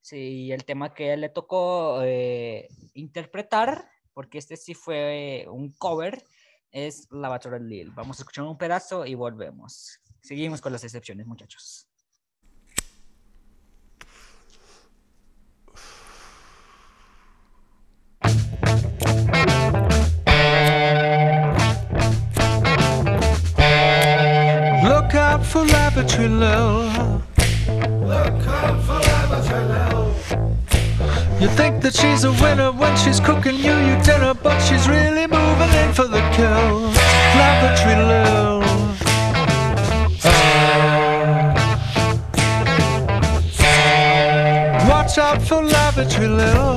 Sí, el tema que le tocó eh, interpretar, porque este sí fue un cover, es Lavatory Lil. Vamos a escuchar un pedazo y volvemos. Seguimos con las excepciones, muchachos. Look out for Lavatory Lil. You think that she's a winner when she's cooking you your dinner, but she's really moving in for the kill. Lavatory Lil. Watch out for Lavatory Lil.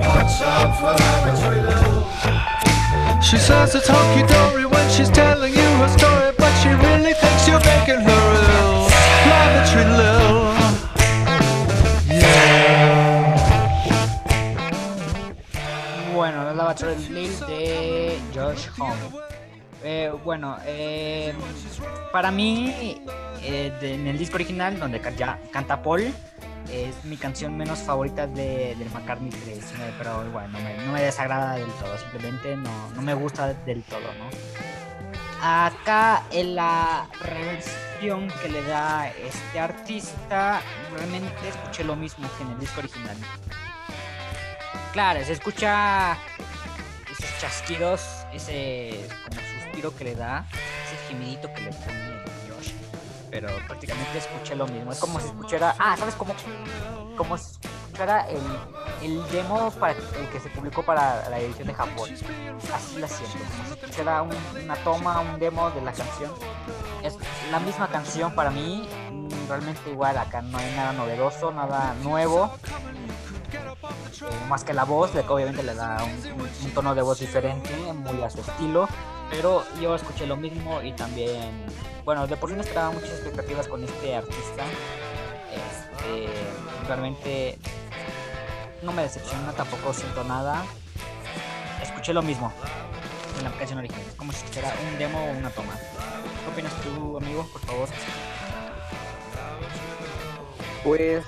Watch out for Lavatory Lil. She says it's hunky dory when she's telling you her story, but she really thinks you're making her ill. Lavatory Lil. Bueno, la Lavatory Lil de Josh Home. Eh, bueno, eh, para mí, eh, de- en el disco original, donde ya canta Paul, es mi canción menos favorita de, del McCartney 3, eh, pero bueno, no me, desagrada del todo, simplemente no, no me gusta del todo, ¿no? Acá en la reversión que le da este artista, realmente escuché lo mismo que en el disco original. Claro, se escucha esos chasquidos, ese suspiro que le da, ese gemidito que le pone. Pero prácticamente escuché lo mismo. Es como si escuchara. Ah, ¿sabes cómo? Como si escuchara el, el demo para, el que se publicó para la edición de Japón. Así la siento. Como si escuchara un- una toma, un demo de la canción. Es la misma canción para mí. mm, Realmente igual acá no hay nada novedoso, nada nuevo eh, más que la voz, que obviamente le da un- un tono de voz diferente, muy a su estilo, pero yo escuché lo mismo y también bueno, de por sí no esperaba muchas expectativas con este artista. Este, realmente no me decepciona, tampoco siento nada. Escuché lo mismo en la canción original, como si fuera un demo o una toma. ¿Qué opinas tú, amigo? Por favor. Pues.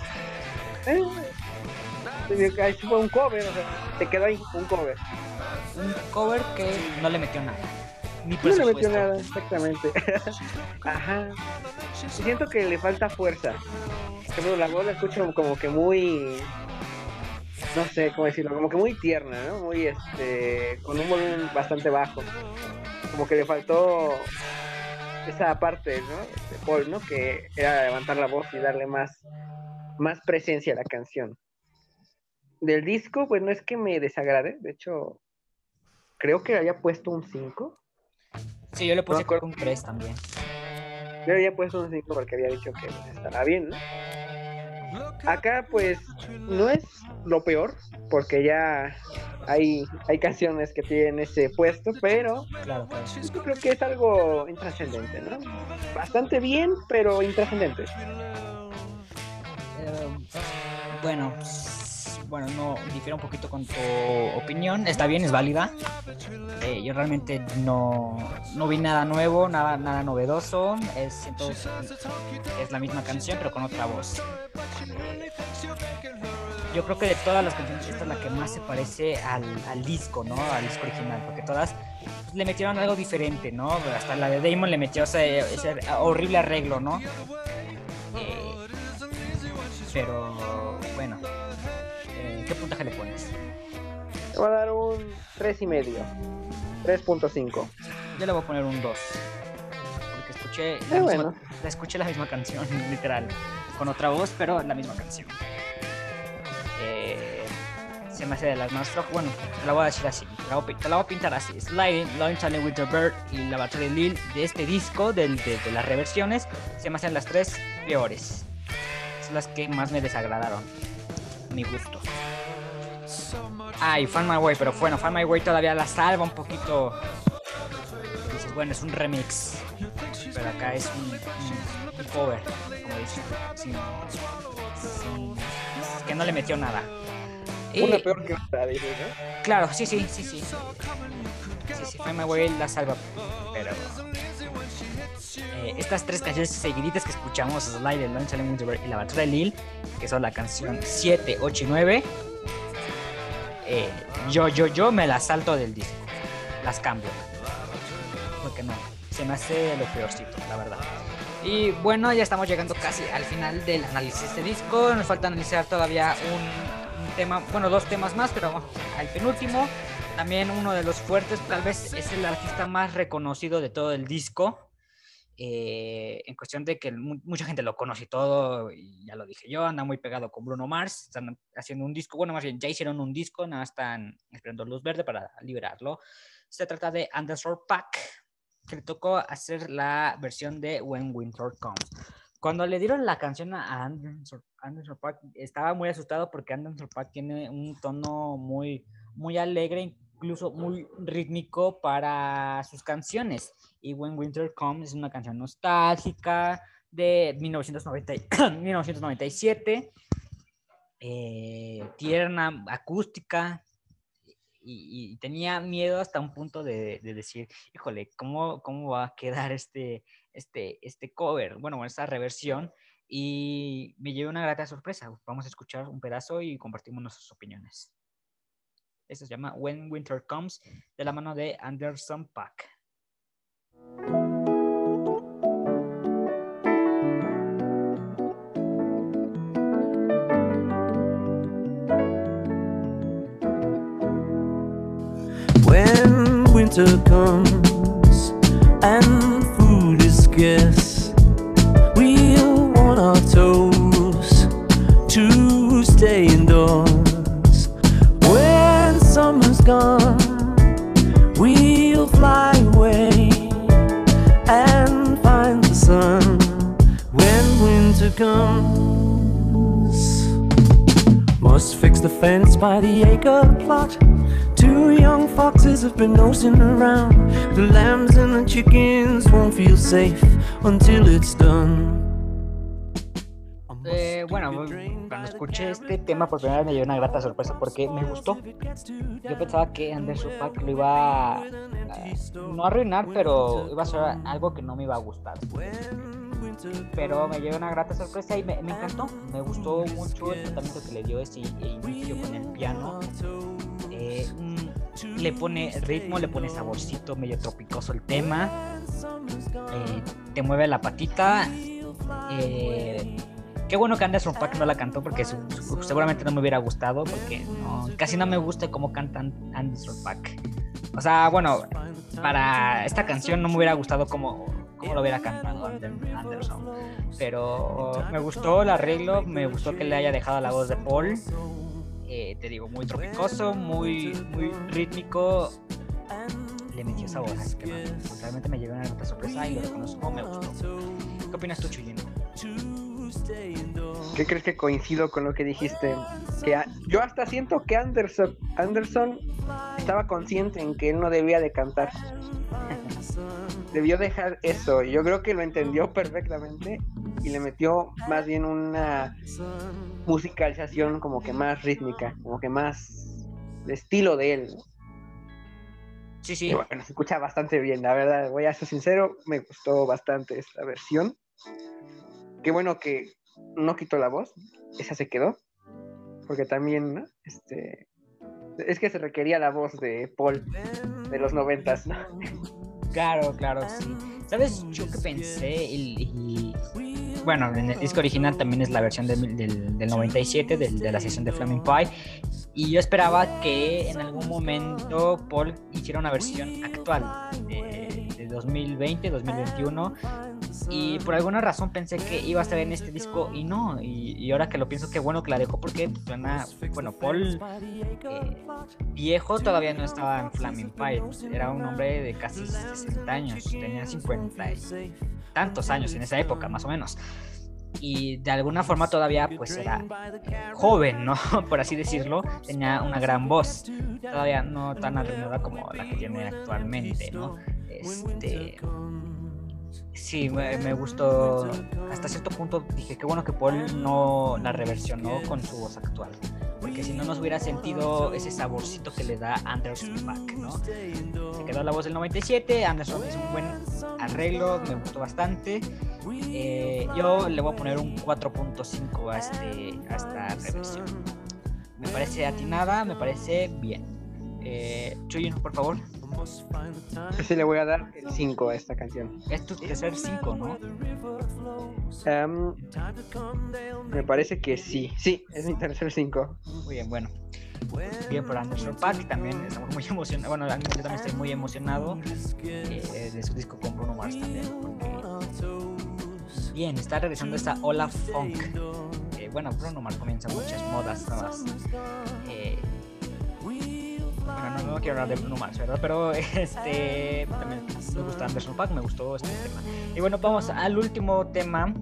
Eh, ahí sí fue un cover, o sea, te quedó ahí un cover. Un cover que no le metió nada. Ni No le metió nada, exactamente. [laughs] Ajá. Siento que le falta fuerza. Ejemplo, la voz la escucho como que muy. No sé cómo decirlo, como que muy tierna, ¿no? Muy este. con un volumen bastante bajo. Como que le faltó esa parte, ¿no? De Paul, ¿no? Que era levantar la voz y darle más, más presencia a la canción. Del disco, pues no es que me desagrade, de hecho, creo que había puesto un 5. Sí, yo le puse No acuerdo. un 3 también. Yo había puesto un 5 porque había dicho que estará bien, ¿no? Acá, pues, no es lo peor, porque ya hay, hay canciones que tienen ese puesto, pero Claro, claro. yo creo que es algo intrascendente, ¿no? Bastante bien, pero intrascendente. Eh, bueno, bueno, no difiero un poquito con tu opinión. Está bien, es válida. Eh, yo realmente no, no vi nada nuevo, nada, nada novedoso. Es, que es la misma canción, pero con otra voz. Yo creo que de todas las canciones, esta es la que más se parece al, al disco, ¿no? Al disco original, porque todas pues, le metieron algo diferente, ¿no? Hasta la de Damon le metió ese, ese horrible arreglo, ¿no? Eh, pero bueno, ¿qué puntaje le pones? Le voy a dar un 3 y medio. 3.5. Yo le voy a poner un 2. Porque escuché la, misma, bueno. la escuché la misma canción, [laughs] literal. Con otra voz, pero la misma canción. Eh, se me hace de las más flojas. Bueno, te la voy a decir así. Te la voy, a pi- te la voy a pintar así. Sliding, Lone Challenge with the Bird y la batalla de Lil de este disco, de, de las reversiones, se me hacen las tres peores. Son las que más me desagradaron. Mi gusto. Ay, Find My Way, pero bueno, Find My Way todavía la salva un poquito. Dices, bueno, es un remix. Pero acá es un, un- un cover, como dices. Sin, sin- que no le metió nada. Y- Una peor que otra, dices, ¿no? Claro, sí, sí, sí, sí. Sí, sí, Find My Way la salva, pero... eh, estas tres canciones seguiditas que escuchamos, Slide, the Bird y La Batalla de Lil, que son la canción 7, 8 y 9, eh, yo, yo, yo me las salto del disco. Las cambio. Porque no, se me hace lo peorcito, la verdad. Y bueno, ya estamos llegando casi al final del análisis de disco. Nos falta analizar todavía un, un tema, bueno, dos temas más, pero al penúltimo. También uno de los fuertes, tal vez es el artista más reconocido de todo el disco. Eh, en cuestión de que mu- mucha gente lo conoce y todo, y ya lo dije yo, anda muy pegado con Bruno Mars, están haciendo un disco, bueno, más bien ya hicieron un disco, nada, están esperando luz verde para liberarlo. Se trata de Anderson Pack, que le tocó hacer la versión de When Winter Comes. Cuando le dieron la canción a Anderson, Anderson Paak, estaba muy asustado porque Anderson Paak tiene un tono muy, muy alegre, incluso muy rítmico para sus canciones. Y When Winter Comes es una canción nostálgica de 1990, y- [clears throat] 1997, eh, tierna, acústica, y, y tenía miedo hasta un punto de, de decir, híjole, ¿cómo, ¿cómo va a quedar este, este, este cover? Bueno, esta reversión. Y me llevé una grata sorpresa. Vamos a escuchar un pedazo y compartimos nuestras opiniones. Esto se llama When Winter Comes, de la mano de Anderson Pack. When winter comes and food is scarce, comes. Must fix the fence by the acre plot. Two young foxes have been nosing around. The lambs and the chickens won't feel safe until it's done. Eh, bueno, cuando escuché este tema por primera vez me dio una grata sorpresa porque me gustó. Yo pensaba que Anderson Paak lo iba a, no a arruinar, pero iba a ser algo que no me iba a gustar. Pero me llevó una grata sorpresa y me, encantó. Me gustó mucho el tratamiento que le dio ese inicio con el piano. Eh, mm, le pone ritmo, le pone saborcito medio tropicoso el tema. Eh, te mueve la patita. Eh, qué bueno que Anderson Paak no la cantó porque seguramente no me hubiera gustado porque casi no me gusta cómo cantan Anderson Paak. O sea, bueno, para esta canción no me hubiera gustado cómo, cómo lo hubiera cantado Ander- Anderson. Pero me gustó el arreglo, me gustó que le haya dejado la voz de Paul. Eh, te digo, muy tropicoso, muy, muy rítmico. Le metió sabor, así que realmente me llevé una grata sorpresa y lo reconozco, me gustó. ¿Qué opinas tú, Chuyino? ¿Qué crees que coincido con lo que dijiste? Que a- yo hasta siento que Anderson, Anderson estaba consciente en que él no debía de cantar. [laughs] Debió dejar eso. Yo creo que lo entendió perfectamente y le metió más bien una musicalización como que más rítmica, como que más de estilo de él. ¿no? Sí, Y sí. bueno, se escucha bastante bien, la verdad. Voy a ser sincero, me gustó bastante esta versión. Qué bueno que no quitó la voz, esa se quedó. Porque también, ¿no? Este. Es que se requería la voz de Paul de los noventas, ¿no? Claro, claro, sí. ¿Sabes? Yo que pensé y, y- Bueno, en el disco original también es la versión del, del, del 97, del- de la sesión de Flaming Pie. Y yo esperaba que en algún momento Paul hiciera una versión actual de, de 2020, 2021. Y por alguna razón pensé que iba a estar en este disco y no. Y, ahora que lo pienso, qué bueno que la dejó porque suena. Bueno, Paul eh, viejo todavía no estaba en Flaming Pie. Era un hombre de casi 60 años. Tenía 50 y tantos años en esa época, más o menos. Y de alguna forma todavía pues era joven, ¿no? [laughs] Por así decirlo. Tenía una gran voz. Todavía no tan arruinada como la que tiene actualmente, ¿no? Este... Sí, me, gustó. Hasta cierto punto dije que bueno que Paul no la reversionó con su voz actual. Porque si no nos hubiera sentido ese saborcito que le da Anderson Paak, ¿no? Se quedó la voz del 97, Anderson hizo un buen arreglo, me gustó bastante. Eh, yo le voy a poner un 4.5 a, este, a esta reversión. Me parece atinada, me parece bien. Eh, Chuyun, por favor. Ese le voy a dar el 5 a esta canción. Es tu tercer 5, ¿no? Em, me parece que sí. Sí, es mi tercer 5. Muy bien, bueno. Bien por Anderson Paak, también estamos muy [laughs] emocionados. Bueno, yo también estoy muy emocionado eh, de su disco con Bruno Mars también. porque- Bien, está regresando esta Ola Funk. Eh, bueno, Bruno Mars comienza muchas modas nuevas. Eh, bueno, no, no quiero hablar de Bruno Mars, ¿verdad? Pero este también me gusta Anderson Paak, me gustó este tema. Y bueno, vamos al último tema,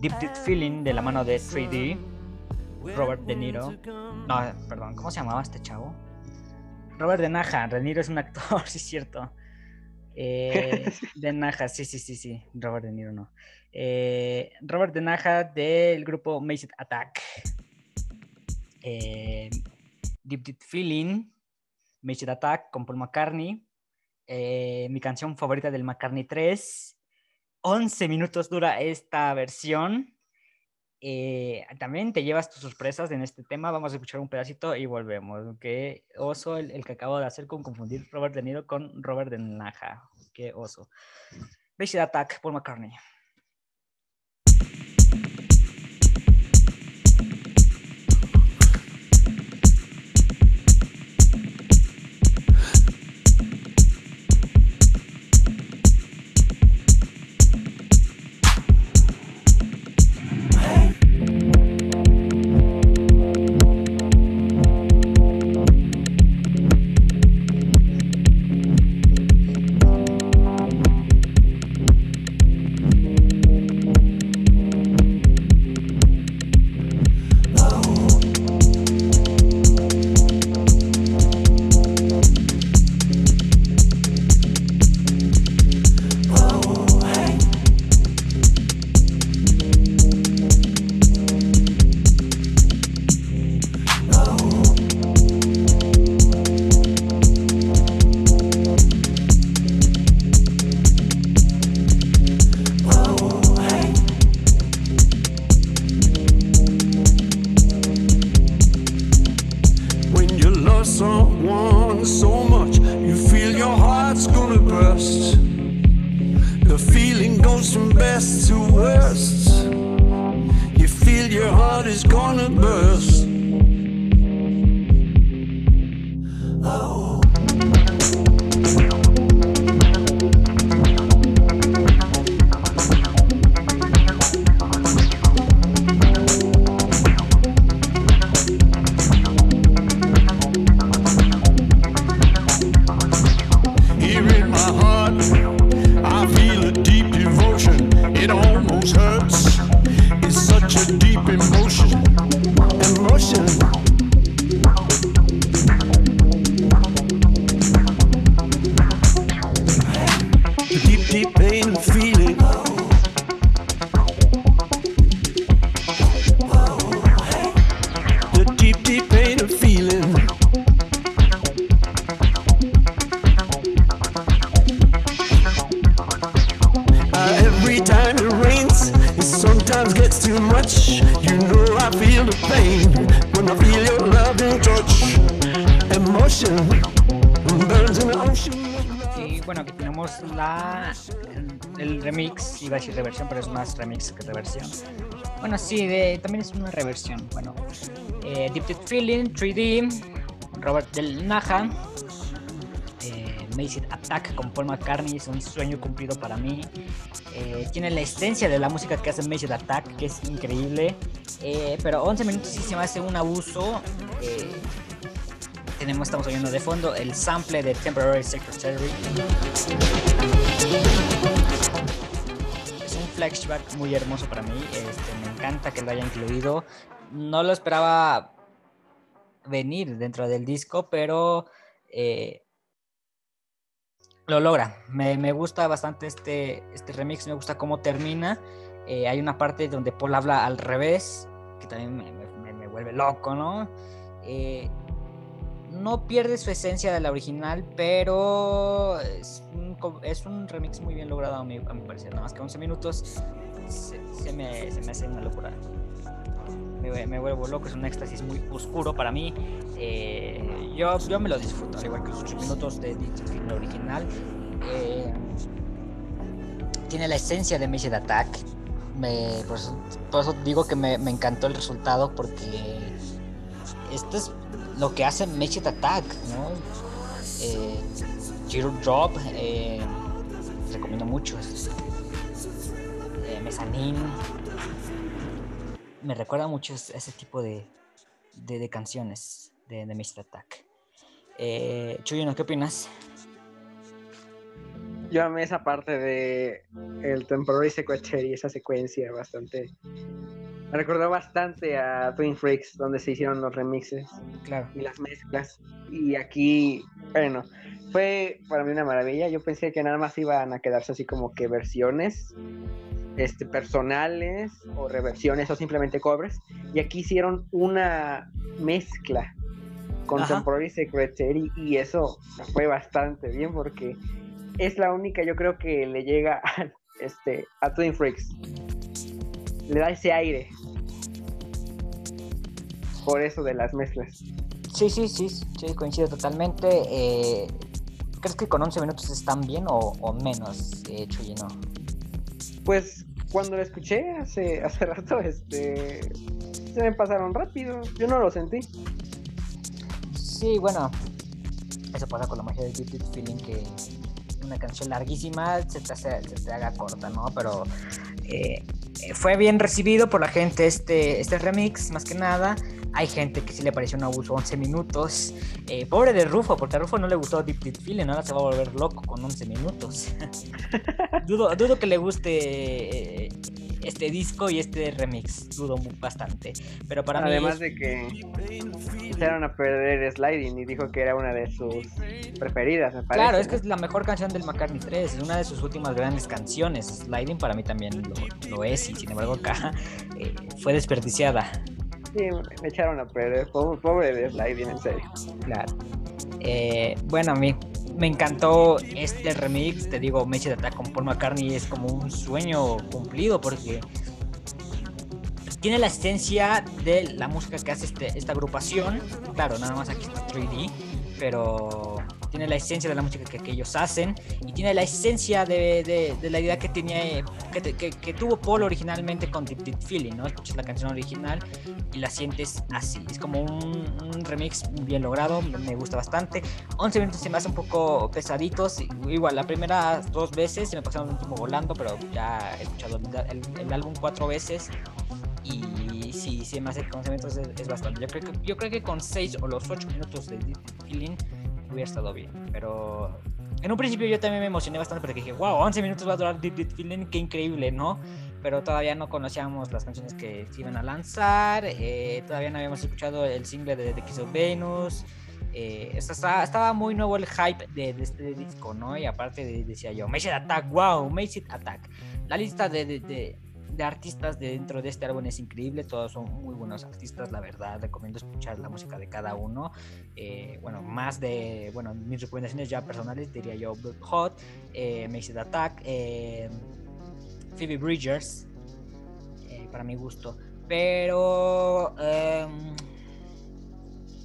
Deep Deep Feeling, de la mano de 3D. Robert De Niro. No, perdón, ¿cómo se llamaba este chavo? Robert De Naja. De Niro es un actor, [laughs] sí es cierto. Eh, [laughs] de Naja, sí, sí, sí, sí. Robert De Niro no. Eh, Robert De Naja del grupo Maced Attack. Eh, Deep Deep Feeling. Maced Attack con Paul McCartney. Eh, mi canción favorita del McCartney 3. 11 minutos dura esta versión. Eh, también te llevas tus sorpresas en este tema. Vamos a escuchar un pedacito y volvemos. Qué oso el, el que acabo de hacer con confundir Robert De Niro con Robert De Naja. Qué oso. Basic Attack, Paul McCartney. Pero es más remix que reversión. Bueno, sí, de- también es una reversión. Bueno, eh, Deep Deep Feeling, 3D, Robert Del Naja, eh, Attack con Paul McCartney, es un sueño cumplido para mí. Eh, tiene la esencia de la música que hace It Attack, que es increíble. Eh, pero 11 minutos sí se me hace un abuso. eh, tenemos, estamos oyendo de fondo el sample de Temporary Secretary. Muy hermoso para mí. Este, me encanta que lo haya incluido. No lo esperaba venir dentro del disco, pero eh, lo logra. Me, gusta bastante este, este remix, me gusta cómo termina. Eh, hay una parte donde Paul habla al revés, que también me, me- me vuelve loco, ¿no? Eh, no pierde su esencia de la original, pero es un, remix muy bien logrado a mi, a mi parecer. Nada más que 11 minutos se, me, se me hace una locura. Me, vuelvo loco, es un éxtasis muy oscuro para mí. Eh, yo, yo me lo disfruto, al igual que los 8 minutos de Film original. Eh, tiene la esencia de Method Attack. Me, por, eso, digo que me, me encantó el resultado porque esto es lo que hace Method Attack, ¿no? Eh, Giro Drop, eh, recomiendo mucho. eh, Mezzanine. Me recuerda mucho ese tipo de, de, canciones de, de Method Attack. Eh, Chuyino, ¿qué opinas? Yo amé esa parte de el Temporary Secretary, esa secuencia bastante. Me recordó bastante a Twin Freaks, donde se hicieron los remixes Claro. y las mezclas. Y aquí, bueno, fue para mí una maravilla. Yo pensé que nada más iban a quedarse así como que versiones este, personales o reversiones o simplemente covers. Y aquí hicieron una mezcla con Ajá. Temporary Secretary y eso fue bastante bien porque es la única yo creo que le llega a, este, a Twin Freaks. Le da ese aire. Por eso de las mezclas. Sí, sí, sí, sí, coincido totalmente. Eh, ¿Crees que con 11 minutos están bien o, o menos, eh, Chuyino? Pues cuando lo escuché hace, [laughs] hace rato, este se me pasaron rápido. Yo no lo sentí. Sí, bueno, eso pasa con la magia de Deep Deep Feeling, que una canción larguísima se te, hace- se te haga corta, ¿no? Pero eh, fue bien recibido por la gente este, este remix, más que nada. Hay gente que sí le pareció un abuso 11 minutos. Eh, pobre de Rufo, porque a Rufo no le gustó Deep Deep Feeling, ahora se va a volver loco con 11 minutos. [laughs] dudo, dudo que le guste eh, este disco y este remix, dudo bastante. Pero para Además mí... es- de que echaron a perder Sliding y dijo que era una de sus preferidas, me parece. Claro, es que es la mejor canción del McCartney 3, es una de sus últimas grandes canciones. Sliding para mí también lo, lo es, y sin embargo acá eh, fue desperdiciada. Sí, me echaron a perder. Pobre, pobre de Sliding, en serio. Claro. Eh, bueno, a mí me encantó este remix. Te digo, Method Attack con Paul McCartney es como un sueño cumplido porque tiene la esencia de la música que hace este- esta agrupación. Claro, nada más aquí está 3D, pero tiene la esencia de la música que, que ellos hacen y tiene la esencia de, de- de la idea que tenía que, que- que tuvo Paul originalmente con Deep Deep Feeling, ¿no? Escuchas la canción original y la sientes así. Es como un, un remix bien logrado, me gusta bastante. 11 minutos se me hace un poco pesaditos. Igual, las primeras dos veces se me pasaron último volando, pero ya he escuchado el, el- álbum cuatro veces. Y sí, se me hace que 11 minutos es, es bastante. Yo creo, que, yo creo que con 6 o los 8 minutos de Deep Feeling hubiera estado bien. Pero en un principio yo también me emocioné bastante porque dije, wow, 11 minutos va a durar Deep Deep Feeling, qué increíble, ¿no? Pero todavía no conocíamos las canciones que se iban a lanzar, eh, todavía no habíamos escuchado el single de The Kiss of Venus. eh, estaba, muy nuevo el hype de, este disco, ¿no? Y aparte de- decía yo, Mace It Attack, wow, Mace It Attack. La lista de, de- artistas de dentro de este álbum es increíble, todos son muy buenos artistas, la verdad, recomiendo escuchar la música de cada uno. Eh, bueno, más de, bueno, mis recomendaciones ya personales diría yo Hot, eh, Mace It Attack, eh, Phoebe Bridgers, eh, para mi gusto. Pero em,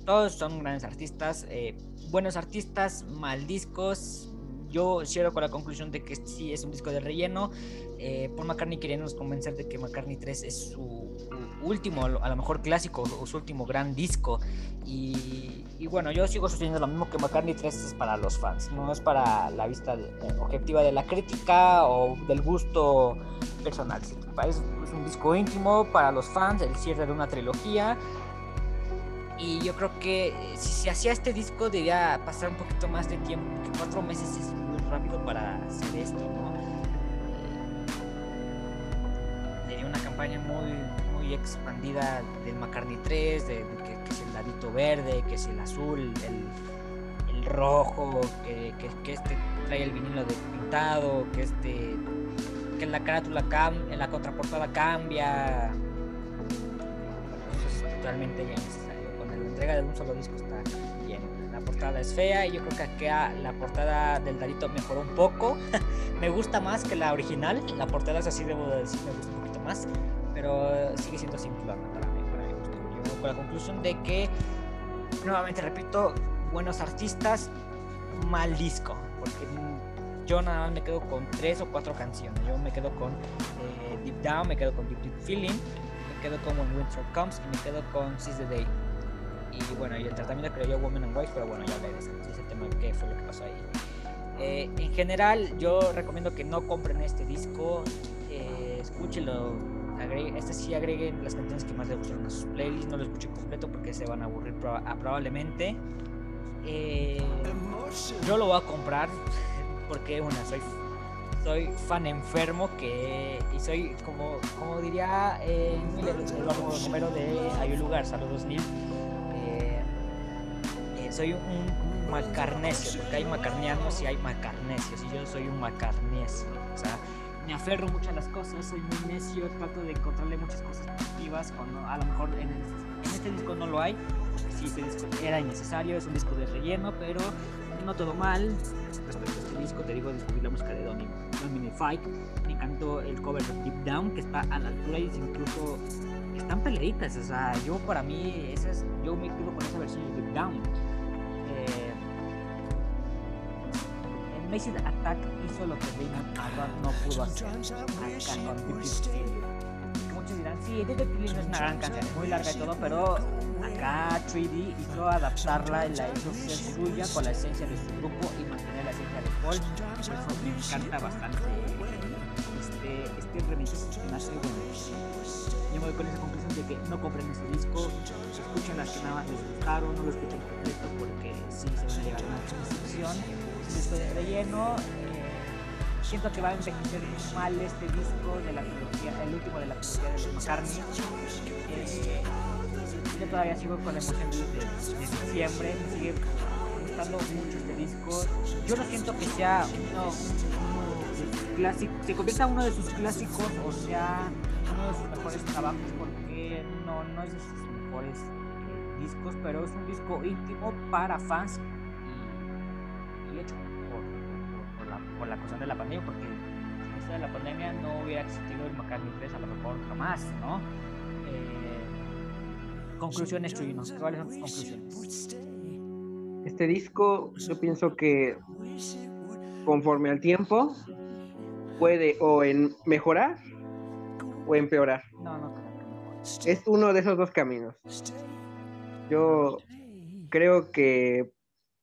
todos son grandes artistas, eh, buenos artistas, mal discos. Yo cierro con la conclusión de que sí es un disco de relleno. Eh, Paul McCartney queriéndonos convencer de que McCartney 3 es su último, a lo mejor clásico o su último gran disco. Y, bueno, yo sigo sosteniendo lo mismo que McCartney 3 es para los fans, no es para la vista eh, objetiva de la crítica o del gusto personal. es un disco íntimo para los fans, el cierre de una trilogía. Y yo creo que eh, si se hacía este disco debía pasar un poquito más de tiempo, porque cuatro meses es muy rápido para hacer esto, ¿no? Una campaña muy, muy expandida del McCartney 3, de, que, que es el ladito verde, que es el azul, el, el rojo, que, que, este trae el vinilo de pintado, que este que la carátula cam- en la contraportada cambia. Eso es totalmente ya necesario. Con la entrega de un solo disco está bien. La portada es fea y yo creo que aquí a- la portada del Darito mejoró un poco. [laughs] me gusta más que la original. La portada es así, debo de decir, me gusta más. Pero sigue siendo simplona para mí, para. Yo con la conclusión de que, nuevamente repito, buenos artistas, mal disco. Porque yo nada más me quedo con tres o cuatro canciones. Yo me quedo con eh, Deep Down, me quedo con Deep Deep Feeling, me quedo con When Winter Comes y me quedo con Seize the Day. Y bueno, y el tratamiento que le dio Woman and Wife, pero bueno, ya hablaré de ese, tema, qué fue lo que pasó ahí. Eh, en general, yo recomiendo que no compren este disco, eh, escúchenlo. agregue- este sí agreguen las canciones que más les gustaron a sus playlists, no lo escuchen completo porque se van a aburrir proba- ah, probablemente. Eh, yo lo voy a comprar [laughs] porque una soy soy fan enfermo que y soy como como diría eh, Eduardo Romero de Hay un lugar saludos Neil Eh, eh, soy un macarnesio porque hay macarnianos y hay macarnesios y yo soy un macarnesio o sea me aferro mucho a las cosas soy muy necio trato de encontrarle muchas cosas positivas cuando a lo mejor en, el- en este disco no lo hay. Sí este disco era innecesario es un disco de relleno pero no todo mal. Respecto a este disco te digo descubrí la música de Domi- Dominic Fike me encantó el cover de Deep Down que está a la altura y incluso están peleaditas o sea yo para mí esa es, yo me quedo con esa versión de Deep Down Macy Attack hizo lo que Raymond Mallard no pudo hacer acá con Deep Deep muchos dirán, sí, Deep Deep Feeling no es una gran canción, es muy larga y todo, pero acá 3D hizo adaptarla y la hizo ser suya con la esencia de su grupo y mantener la esencia de Paul. Por eso me encanta bastante este, este remix, hace bueno. Yo me voy con esa conclusión de que no compren este disco, escuchen las que nada más les gustaron, no lo escuchen completo porque sí se van a llevar una decepción. Disco de relleno. eh, siento que va a envejecer mal este disco de la trilogía, el último de la trilogía de McCartney. Eh, yo todavía sigo con la emoción de, de- diciembre, me sigue gustando mucho este disco. Yo no siento que sea uno, uno clásicos, se convierta uno de sus clásicos o sea uno de sus mejores trabajos porque no, no es de sus mejores eh, discos, pero es un disco íntimo para fans y, y hecho por, por- por la, por la cuestión de la pandemia, porque sin esto de la pandemia no hubiera existido el McCartney 3 a lo mejor jamás, ¿no? Eh, conclusiones, Chuyino. ¿Cuáles son tus conclusiones? Este disco, yo pienso que conforme al tiempo puede o en mejorar o empeorar. No, no creo que mejor. Es uno de esos dos caminos. Yo creo que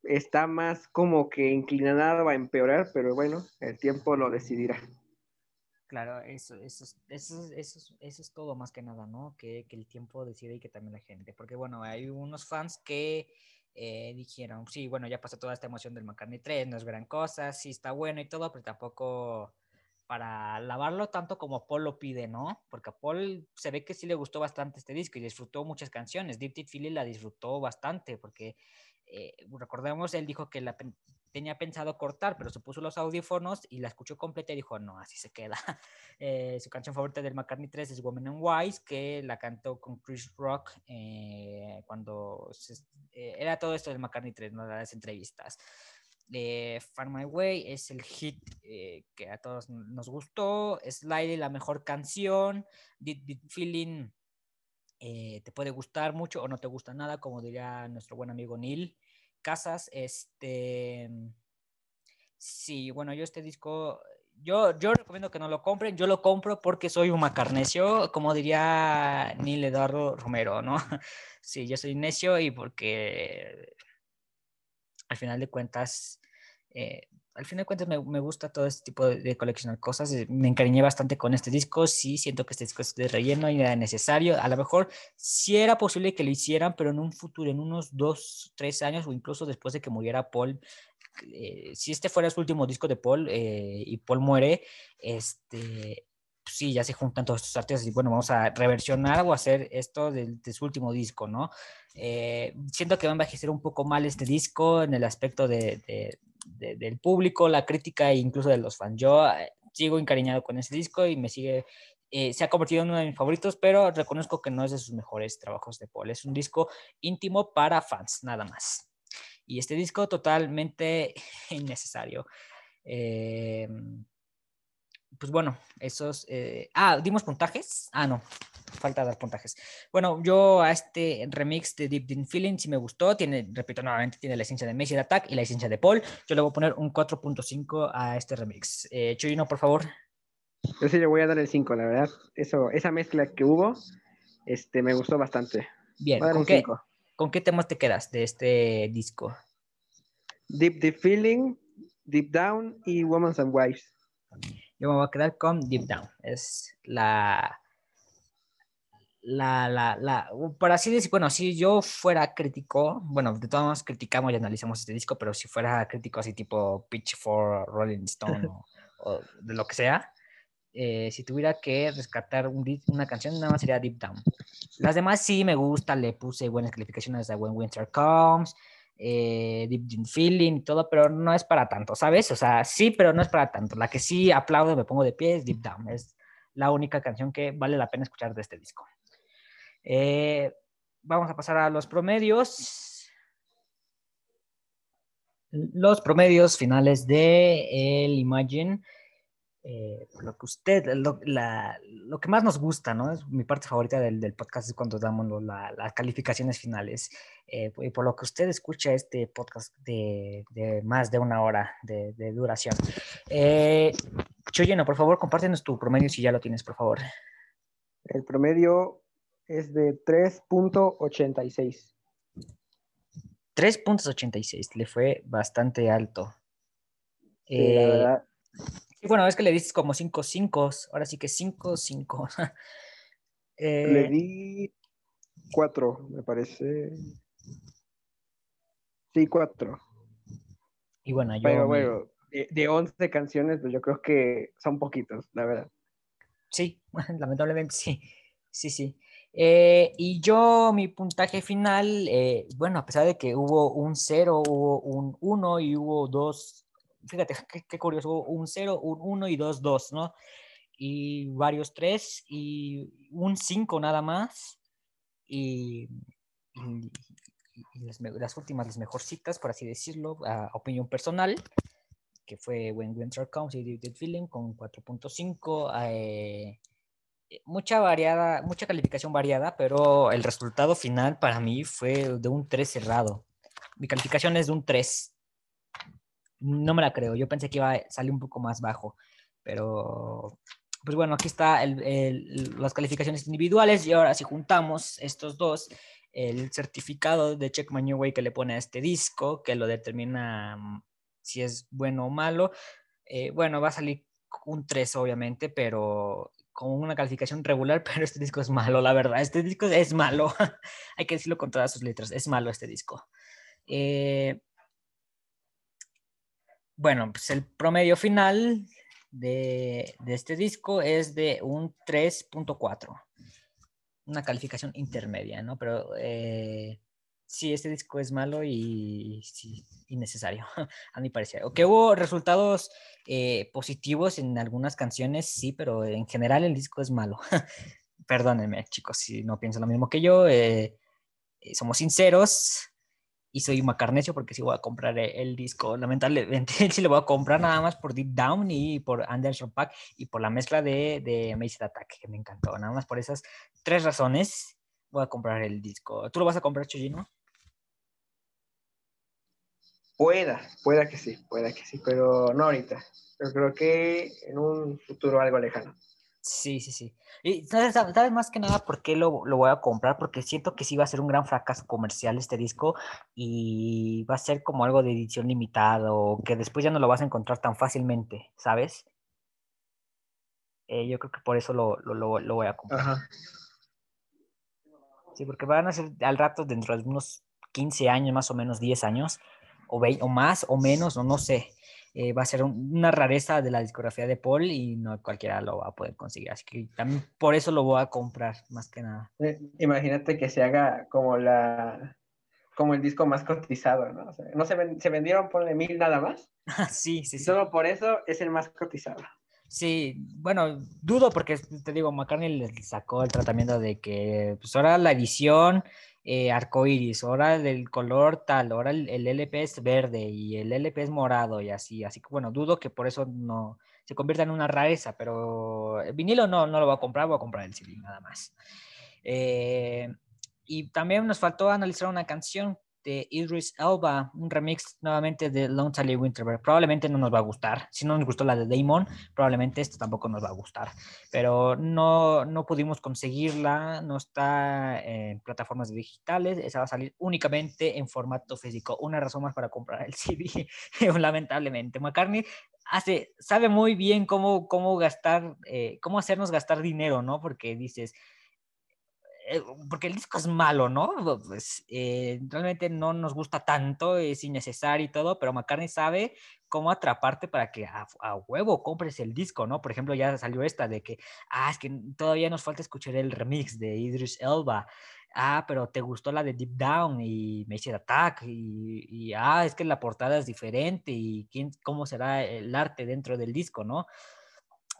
está más como que inclinado a empeorar, pero bueno, el tiempo lo decidirá. Claro, eso, eso, es- eso, es- eso, es- eso es todo más que nada, ¿no? Que, que el tiempo decide y que también la gente. Porque bueno, hay unos fans que eh, dijeron, sí, bueno, ya pasó toda esta emoción del McCartney 3, no es gran cosa, sí está bueno y todo, pero tampoco para alabarlo tanto como Paul lo pide, ¿no? Porque a Paul se ve que sí le gustó bastante este disco y disfrutó muchas canciones. Deep Deep Philly la disfrutó bastante porque, eh, recordemos, él dijo que la tenía pensado cortar, pero se puso los audífonos y la escuchó completa y dijo, no, así se queda. [laughs] Eh, su canción favorita del McCartney 3 es Woman and Wise, que la cantó con Chris Rock eh, cuando eh, era todo esto del McCartney 3, ¿no? las entrevistas. Eh, My Way es el hit eh, que a todos nos gustó. Slide, la mejor canción. Deep Feeling te puede gustar mucho o no te gusta nada, como diría nuestro buen amigo Neil Casas. Este. Sí, bueno, yo este disco. Yo, yo recomiendo que no lo compren. Yo lo compro porque soy un macarnecio, como diría Neil Eduardo Romero, ¿no? [laughs] Sí, yo soy necio y porque al final de cuentas, eh, al final de cuentas me, me gusta todo este tipo de, de coleccionar cosas. eh, Me encariñé bastante con este disco. Sí, siento que este disco es de relleno y era necesario. A lo mejor sí era posible que lo hicieran, pero en un futuro, en unos dos, tres años o incluso después de que muriera Paul, eh, si este fuera su último disco de Paul eh, y Paul muere, este, sí, ya se juntan todos estos artistas y bueno, vamos a reversionar o hacer esto de, de su último disco, ¿no? Eh, siento que va a envejecer un poco mal este disco en el aspecto de- del público, la crítica e incluso de los fans. Yo eh, sigo encariñado con ese disco y me sigue, eh, se ha convertido en uno de mis favoritos, pero reconozco que no es de sus mejores trabajos de Paul. Es un disco íntimo para fans, nada más. Y este disco totalmente [laughs] innecesario. Eh, pues bueno, esos... eh, ah, ¿dimos puntajes? Ah, no, falta dar puntajes. Bueno, yo a este remix de Deep Deep Feeling sí me gustó. Tiene, repito nuevamente, tiene la esencia de Massive Attack y la esencia de Paul. Yo le voy a poner un 4.5 a este remix. Eh, Chuyino, por favor. Yo sí le voy a dar el 5, la verdad. Eso, esa mezcla que hubo, este, me gustó bastante. Bien, ¿con qué, 5. ¿con qué temas te quedas de este disco? Deep Deep Feeling, Deep Down y Women's and Wives. Yo me voy a quedar con Deep Down. Es la. La, la, la, por así decir, bueno, si yo fuera crítico, bueno, de todos modos criticamos y analizamos este disco, pero si fuera crítico así tipo Pitchfork, Rolling Stone o, o de lo que sea, eh, si tuviera que rescatar un una canción, nada más sería Deep Down. Las demás sí me gustan, le puse buenas calificaciones a When Winter Comes, eh, Deep Deep Feeling y todo, pero no es para tanto, ¿sabes? O sea, sí, pero no es para tanto. La que sí aplaudo, me pongo de pie es Deep Down. Es la única canción que vale la pena escuchar de este disco. Eh, vamos a pasar a los promedios. Los promedios finales de el Imagine. Eh, por lo que usted, lo, la- lo que más nos gusta, ¿no? Es mi parte favorita del, del podcast es cuando damos lo- la- las calificaciones finales. Eh, y por lo que usted escucha este podcast de, de más de una hora de, de duración. Eh, Chuyeno, por favor, compártenos tu promedio si ya lo tienes, por favor. El promedio es de 3.86. 3.86, le fue bastante alto. Sí, la Eh, verdad. Sí, bueno, es que le dices como 5 5, ahora sí que 5 5. [laughs] Le di 4, me parece. Sí, 4. y bueno, yo... Pero bueno, de, de 11 canciones, pues yo creo que son poquitos, la verdad. Sí, [laughs] lamentablemente sí. Sí, sí. Eh, y yo, mi puntaje final, eh, bueno, a pesar de que hubo un 0, hubo un 1 y hubo dos, fíjate, qué, qué curioso, un 0, un 1 y dos 2, ¿no? Y varios 3 y un 5 nada más. Y, y- y las, las últimas, las mejorcitas, por así decirlo, a opinión personal, que fue When Winter Comes y Deep Feeling con 4.5. eh, mucha variada, mucha calificación variada, pero el resultado final para mí fue de un 3 cerrado. Mi calificación es de un 3. No me la creo, yo pensé que iba a salir un poco más bajo, pero pues bueno, aquí está las calificaciones individuales y ahora si juntamos estos dos, el certificado de Check My New Way que le pone a este disco, que lo determina mm, si es bueno o malo, eh, bueno, va a salir un 3 obviamente, pero con una calificación regular, [laughs] pero este disco es malo, la verdad, este disco es malo, [laughs] hay que decirlo con todas sus letras, es malo este disco. Eh, bueno, pues el promedio final de, de este disco es de un 3.4, una calificación intermedia, ¿no? Pero eh, sí, este disco es malo y sí, innecesario, [laughs] a mi parecer. O que hubo resultados eh, positivos en algunas canciones, sí, pero en general el disco es malo. [laughs] Perdónenme, chicos, si no piensan lo mismo que yo. eh, eh, somos sinceros y soy macarnecio porque sí voy a comprar e- el, disco. Lamentablemente [laughs] sí lo voy a comprar nada más por Deep Down y por Anderson Pack y por la mezcla de, de Amazing Attack, que me encantó. Nada más por esas tres razones voy a comprar el disco. ¿Tú lo vas a comprar, Chuyino? Pueda, pueda que sí, pueda que sí, pero no ahorita. Yo creo que en un futuro algo lejano. Sí, sí, sí. Y sabes, Sab- sabes más que nada por qué lo, lo voy a comprar, porque siento que sí va a ser un gran fracaso comercial este disco y va a ser como algo de edición limitada o que después ya no lo vas a encontrar tan fácilmente, ¿sabes? Eh, yo creo que por eso lo, lo, lo- voy a comprar. Ajá. Sí, porque van a ser al rato dentro de unos 15 años, más o menos 10 años, o, vei- o más o menos, o no sé. Eh, va a ser un- una rareza de la discografía de Paul y no cualquiera lo va a poder conseguir. Así que también por eso lo voy a comprar, más que nada. Eh, Imagínate que se haga como la como el disco más cotizado, ¿no? O sea, no se, ven- se vendieron, ponle mil nada más. [laughs] sí, sí, sí. solo por eso es el más cotizado. Sí, bueno, dudo porque te digo, McCartney le sacó el tratamiento de que pues ahora la edición eh, arcoíris, ahora del color tal, ahora el, el LP es verde y el LP es morado y así, así que bueno, dudo que por eso no se convierta en una rareza, pero el vinilo no, no lo voy a comprar, voy a comprar el CD nada más. Eh, y también nos faltó analizar una canción de Idris Elba, un remix nuevamente de Long Sally Winterberg. Probablemente no nos va a gustar. Si no nos gustó la de Damon, probablemente esto tampoco nos va a gustar. Pero no, no pudimos conseguirla, no está en plataformas digitales, esa va a salir únicamente en formato físico. Una razón más para comprar el [laughs] CD, lamentablemente. McCartney hace, sabe muy bien cómo, cómo gastar, eh, cómo hacernos gastar dinero, ¿no? Porque dices, porque el disco es malo, ¿no? Pues eh, realmente no nos gusta tanto, es innecesario y todo, pero McCartney sabe cómo atraparte para que a, huevo compres el disco, ¿no? Por ejemplo, ya salió esta de que, ah, es que todavía nos falta escuchar el remix de Idris Elba. Ah, pero te gustó la de Deep Down y Macy Attack y, ah, es que la portada es diferente y cómo será el arte dentro del disco, ¿no?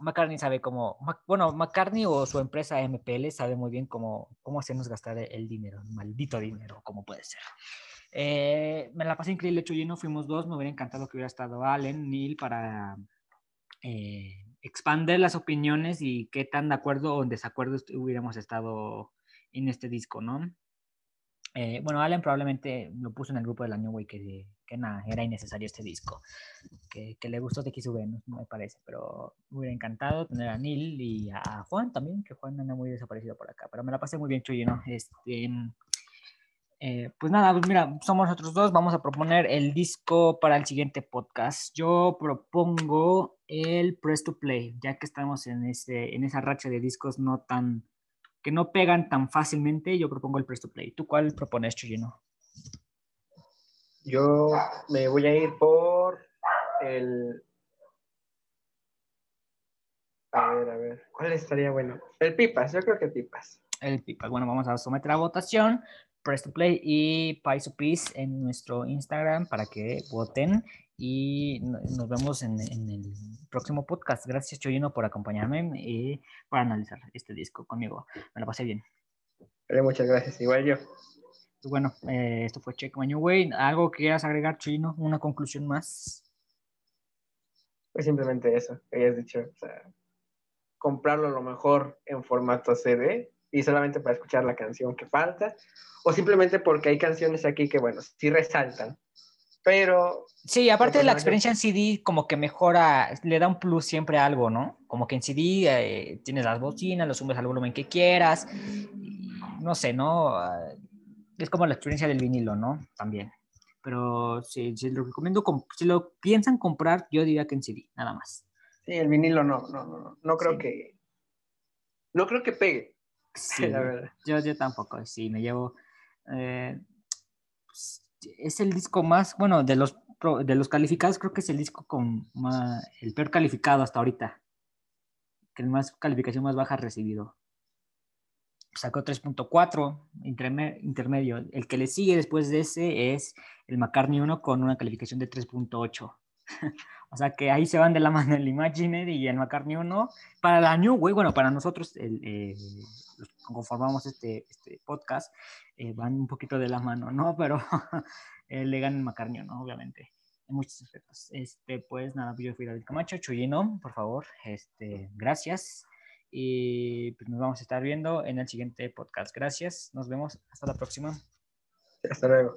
McCartney sabe cómo, bueno, McCartney o su empresa MPL sabe muy bien cómo, cómo hacernos gastar el dinero, el maldito dinero, como puede ser. Eh, me la pasé increíble, Chuyino, fuimos dos, me hubiera encantado que hubiera estado Allen, Neil, para eh, expander las opiniones y qué tan de acuerdo o en desacuerdo hubiéramos estado en este disco, ¿no? Eh, bueno, Allen probablemente lo puso en el grupo del año, güey, que, que nada, era innecesario este disco que, que le gustó TX Venus, me parece, pero me hubiera encantado tener a Neil y a Juan también, que Juan anda muy desaparecido por acá, pero me la pasé muy bien, Chuy, ¿no? Este, eh, pues nada, pues mira, somos nosotros dos, vamos a proponer el disco para el siguiente podcast. Yo propongo el Press to Play, ya que estamos en, ese, en esa racha de discos no tan, que no pegan tan fácilmente, yo propongo el Press to Play. ¿Tú cuál propones, Chuyino? Yo me voy a ir por el. A ver, a ver. ¿Cuál estaría bueno? El Pipas, yo creo que Pipas. el Pipas. Bueno, vamos a someter a votación, Press to Play y Pies to Peace en nuestro Instagram para que voten y no- nos vemos en, en el próximo podcast. Gracias, Choyino, por acompañarme y para analizar este disco conmigo. Me la pasé bien. Vale, muchas gracias. Igual yo. Pues bueno, eh, esto fue Check My New Way. ¿Algo que quieras agregar, Choyino? ¿Una conclusión más? Pues simplemente eso que hayas dicho. O sea, comprarlo a lo mejor en formato CD y solamente para escuchar la canción que falta, o simplemente porque hay canciones aquí que, bueno, sí resaltan, pero Sí, aparte de la experiencia en CD, como que mejora, le da un plus siempre a algo, ¿no? Como que en CD eh, tienes las bocinas, lo subes al volumen que quieras, y no sé, ¿no? Ah, Es como la experiencia del vinilo, ¿no? También. Pero si, si lo recomiendo, com- si lo piensan comprar, yo diría que en CD, nada más. sí, el vinilo no, no, no, no, no creo Sí. que, no creo que pegue, [laughs] Sí, la verdad. yo, yo tampoco, sí, me llevo... eh, pues, es el disco más, bueno, de los, de los calificados, creo que es el disco con más, el peor calificado hasta ahorita. Que el más calificación más baja recibido. Sacó 3.4 interme- intermedio. El que le sigue después de ese es el McCartney 1 con una calificación de 3.8. [laughs] o sea que ahí se van de la mano el Imaginary y el McCartney 1. Para la New Way, bueno, para nosotros, el, conformamos este, este podcast, eh, van un poquito de la mano, ¿no? [laughs] Pero eh, le ganan McCartney, ¿no? Obviamente, en muchos aspectos. Este, pues nada, yo fui David Camacho, Chuyino, por favor, este, gracias. Y pues nos vamos a estar viendo en el siguiente podcast. Gracias, nos vemos, hasta la próxima. Hasta luego.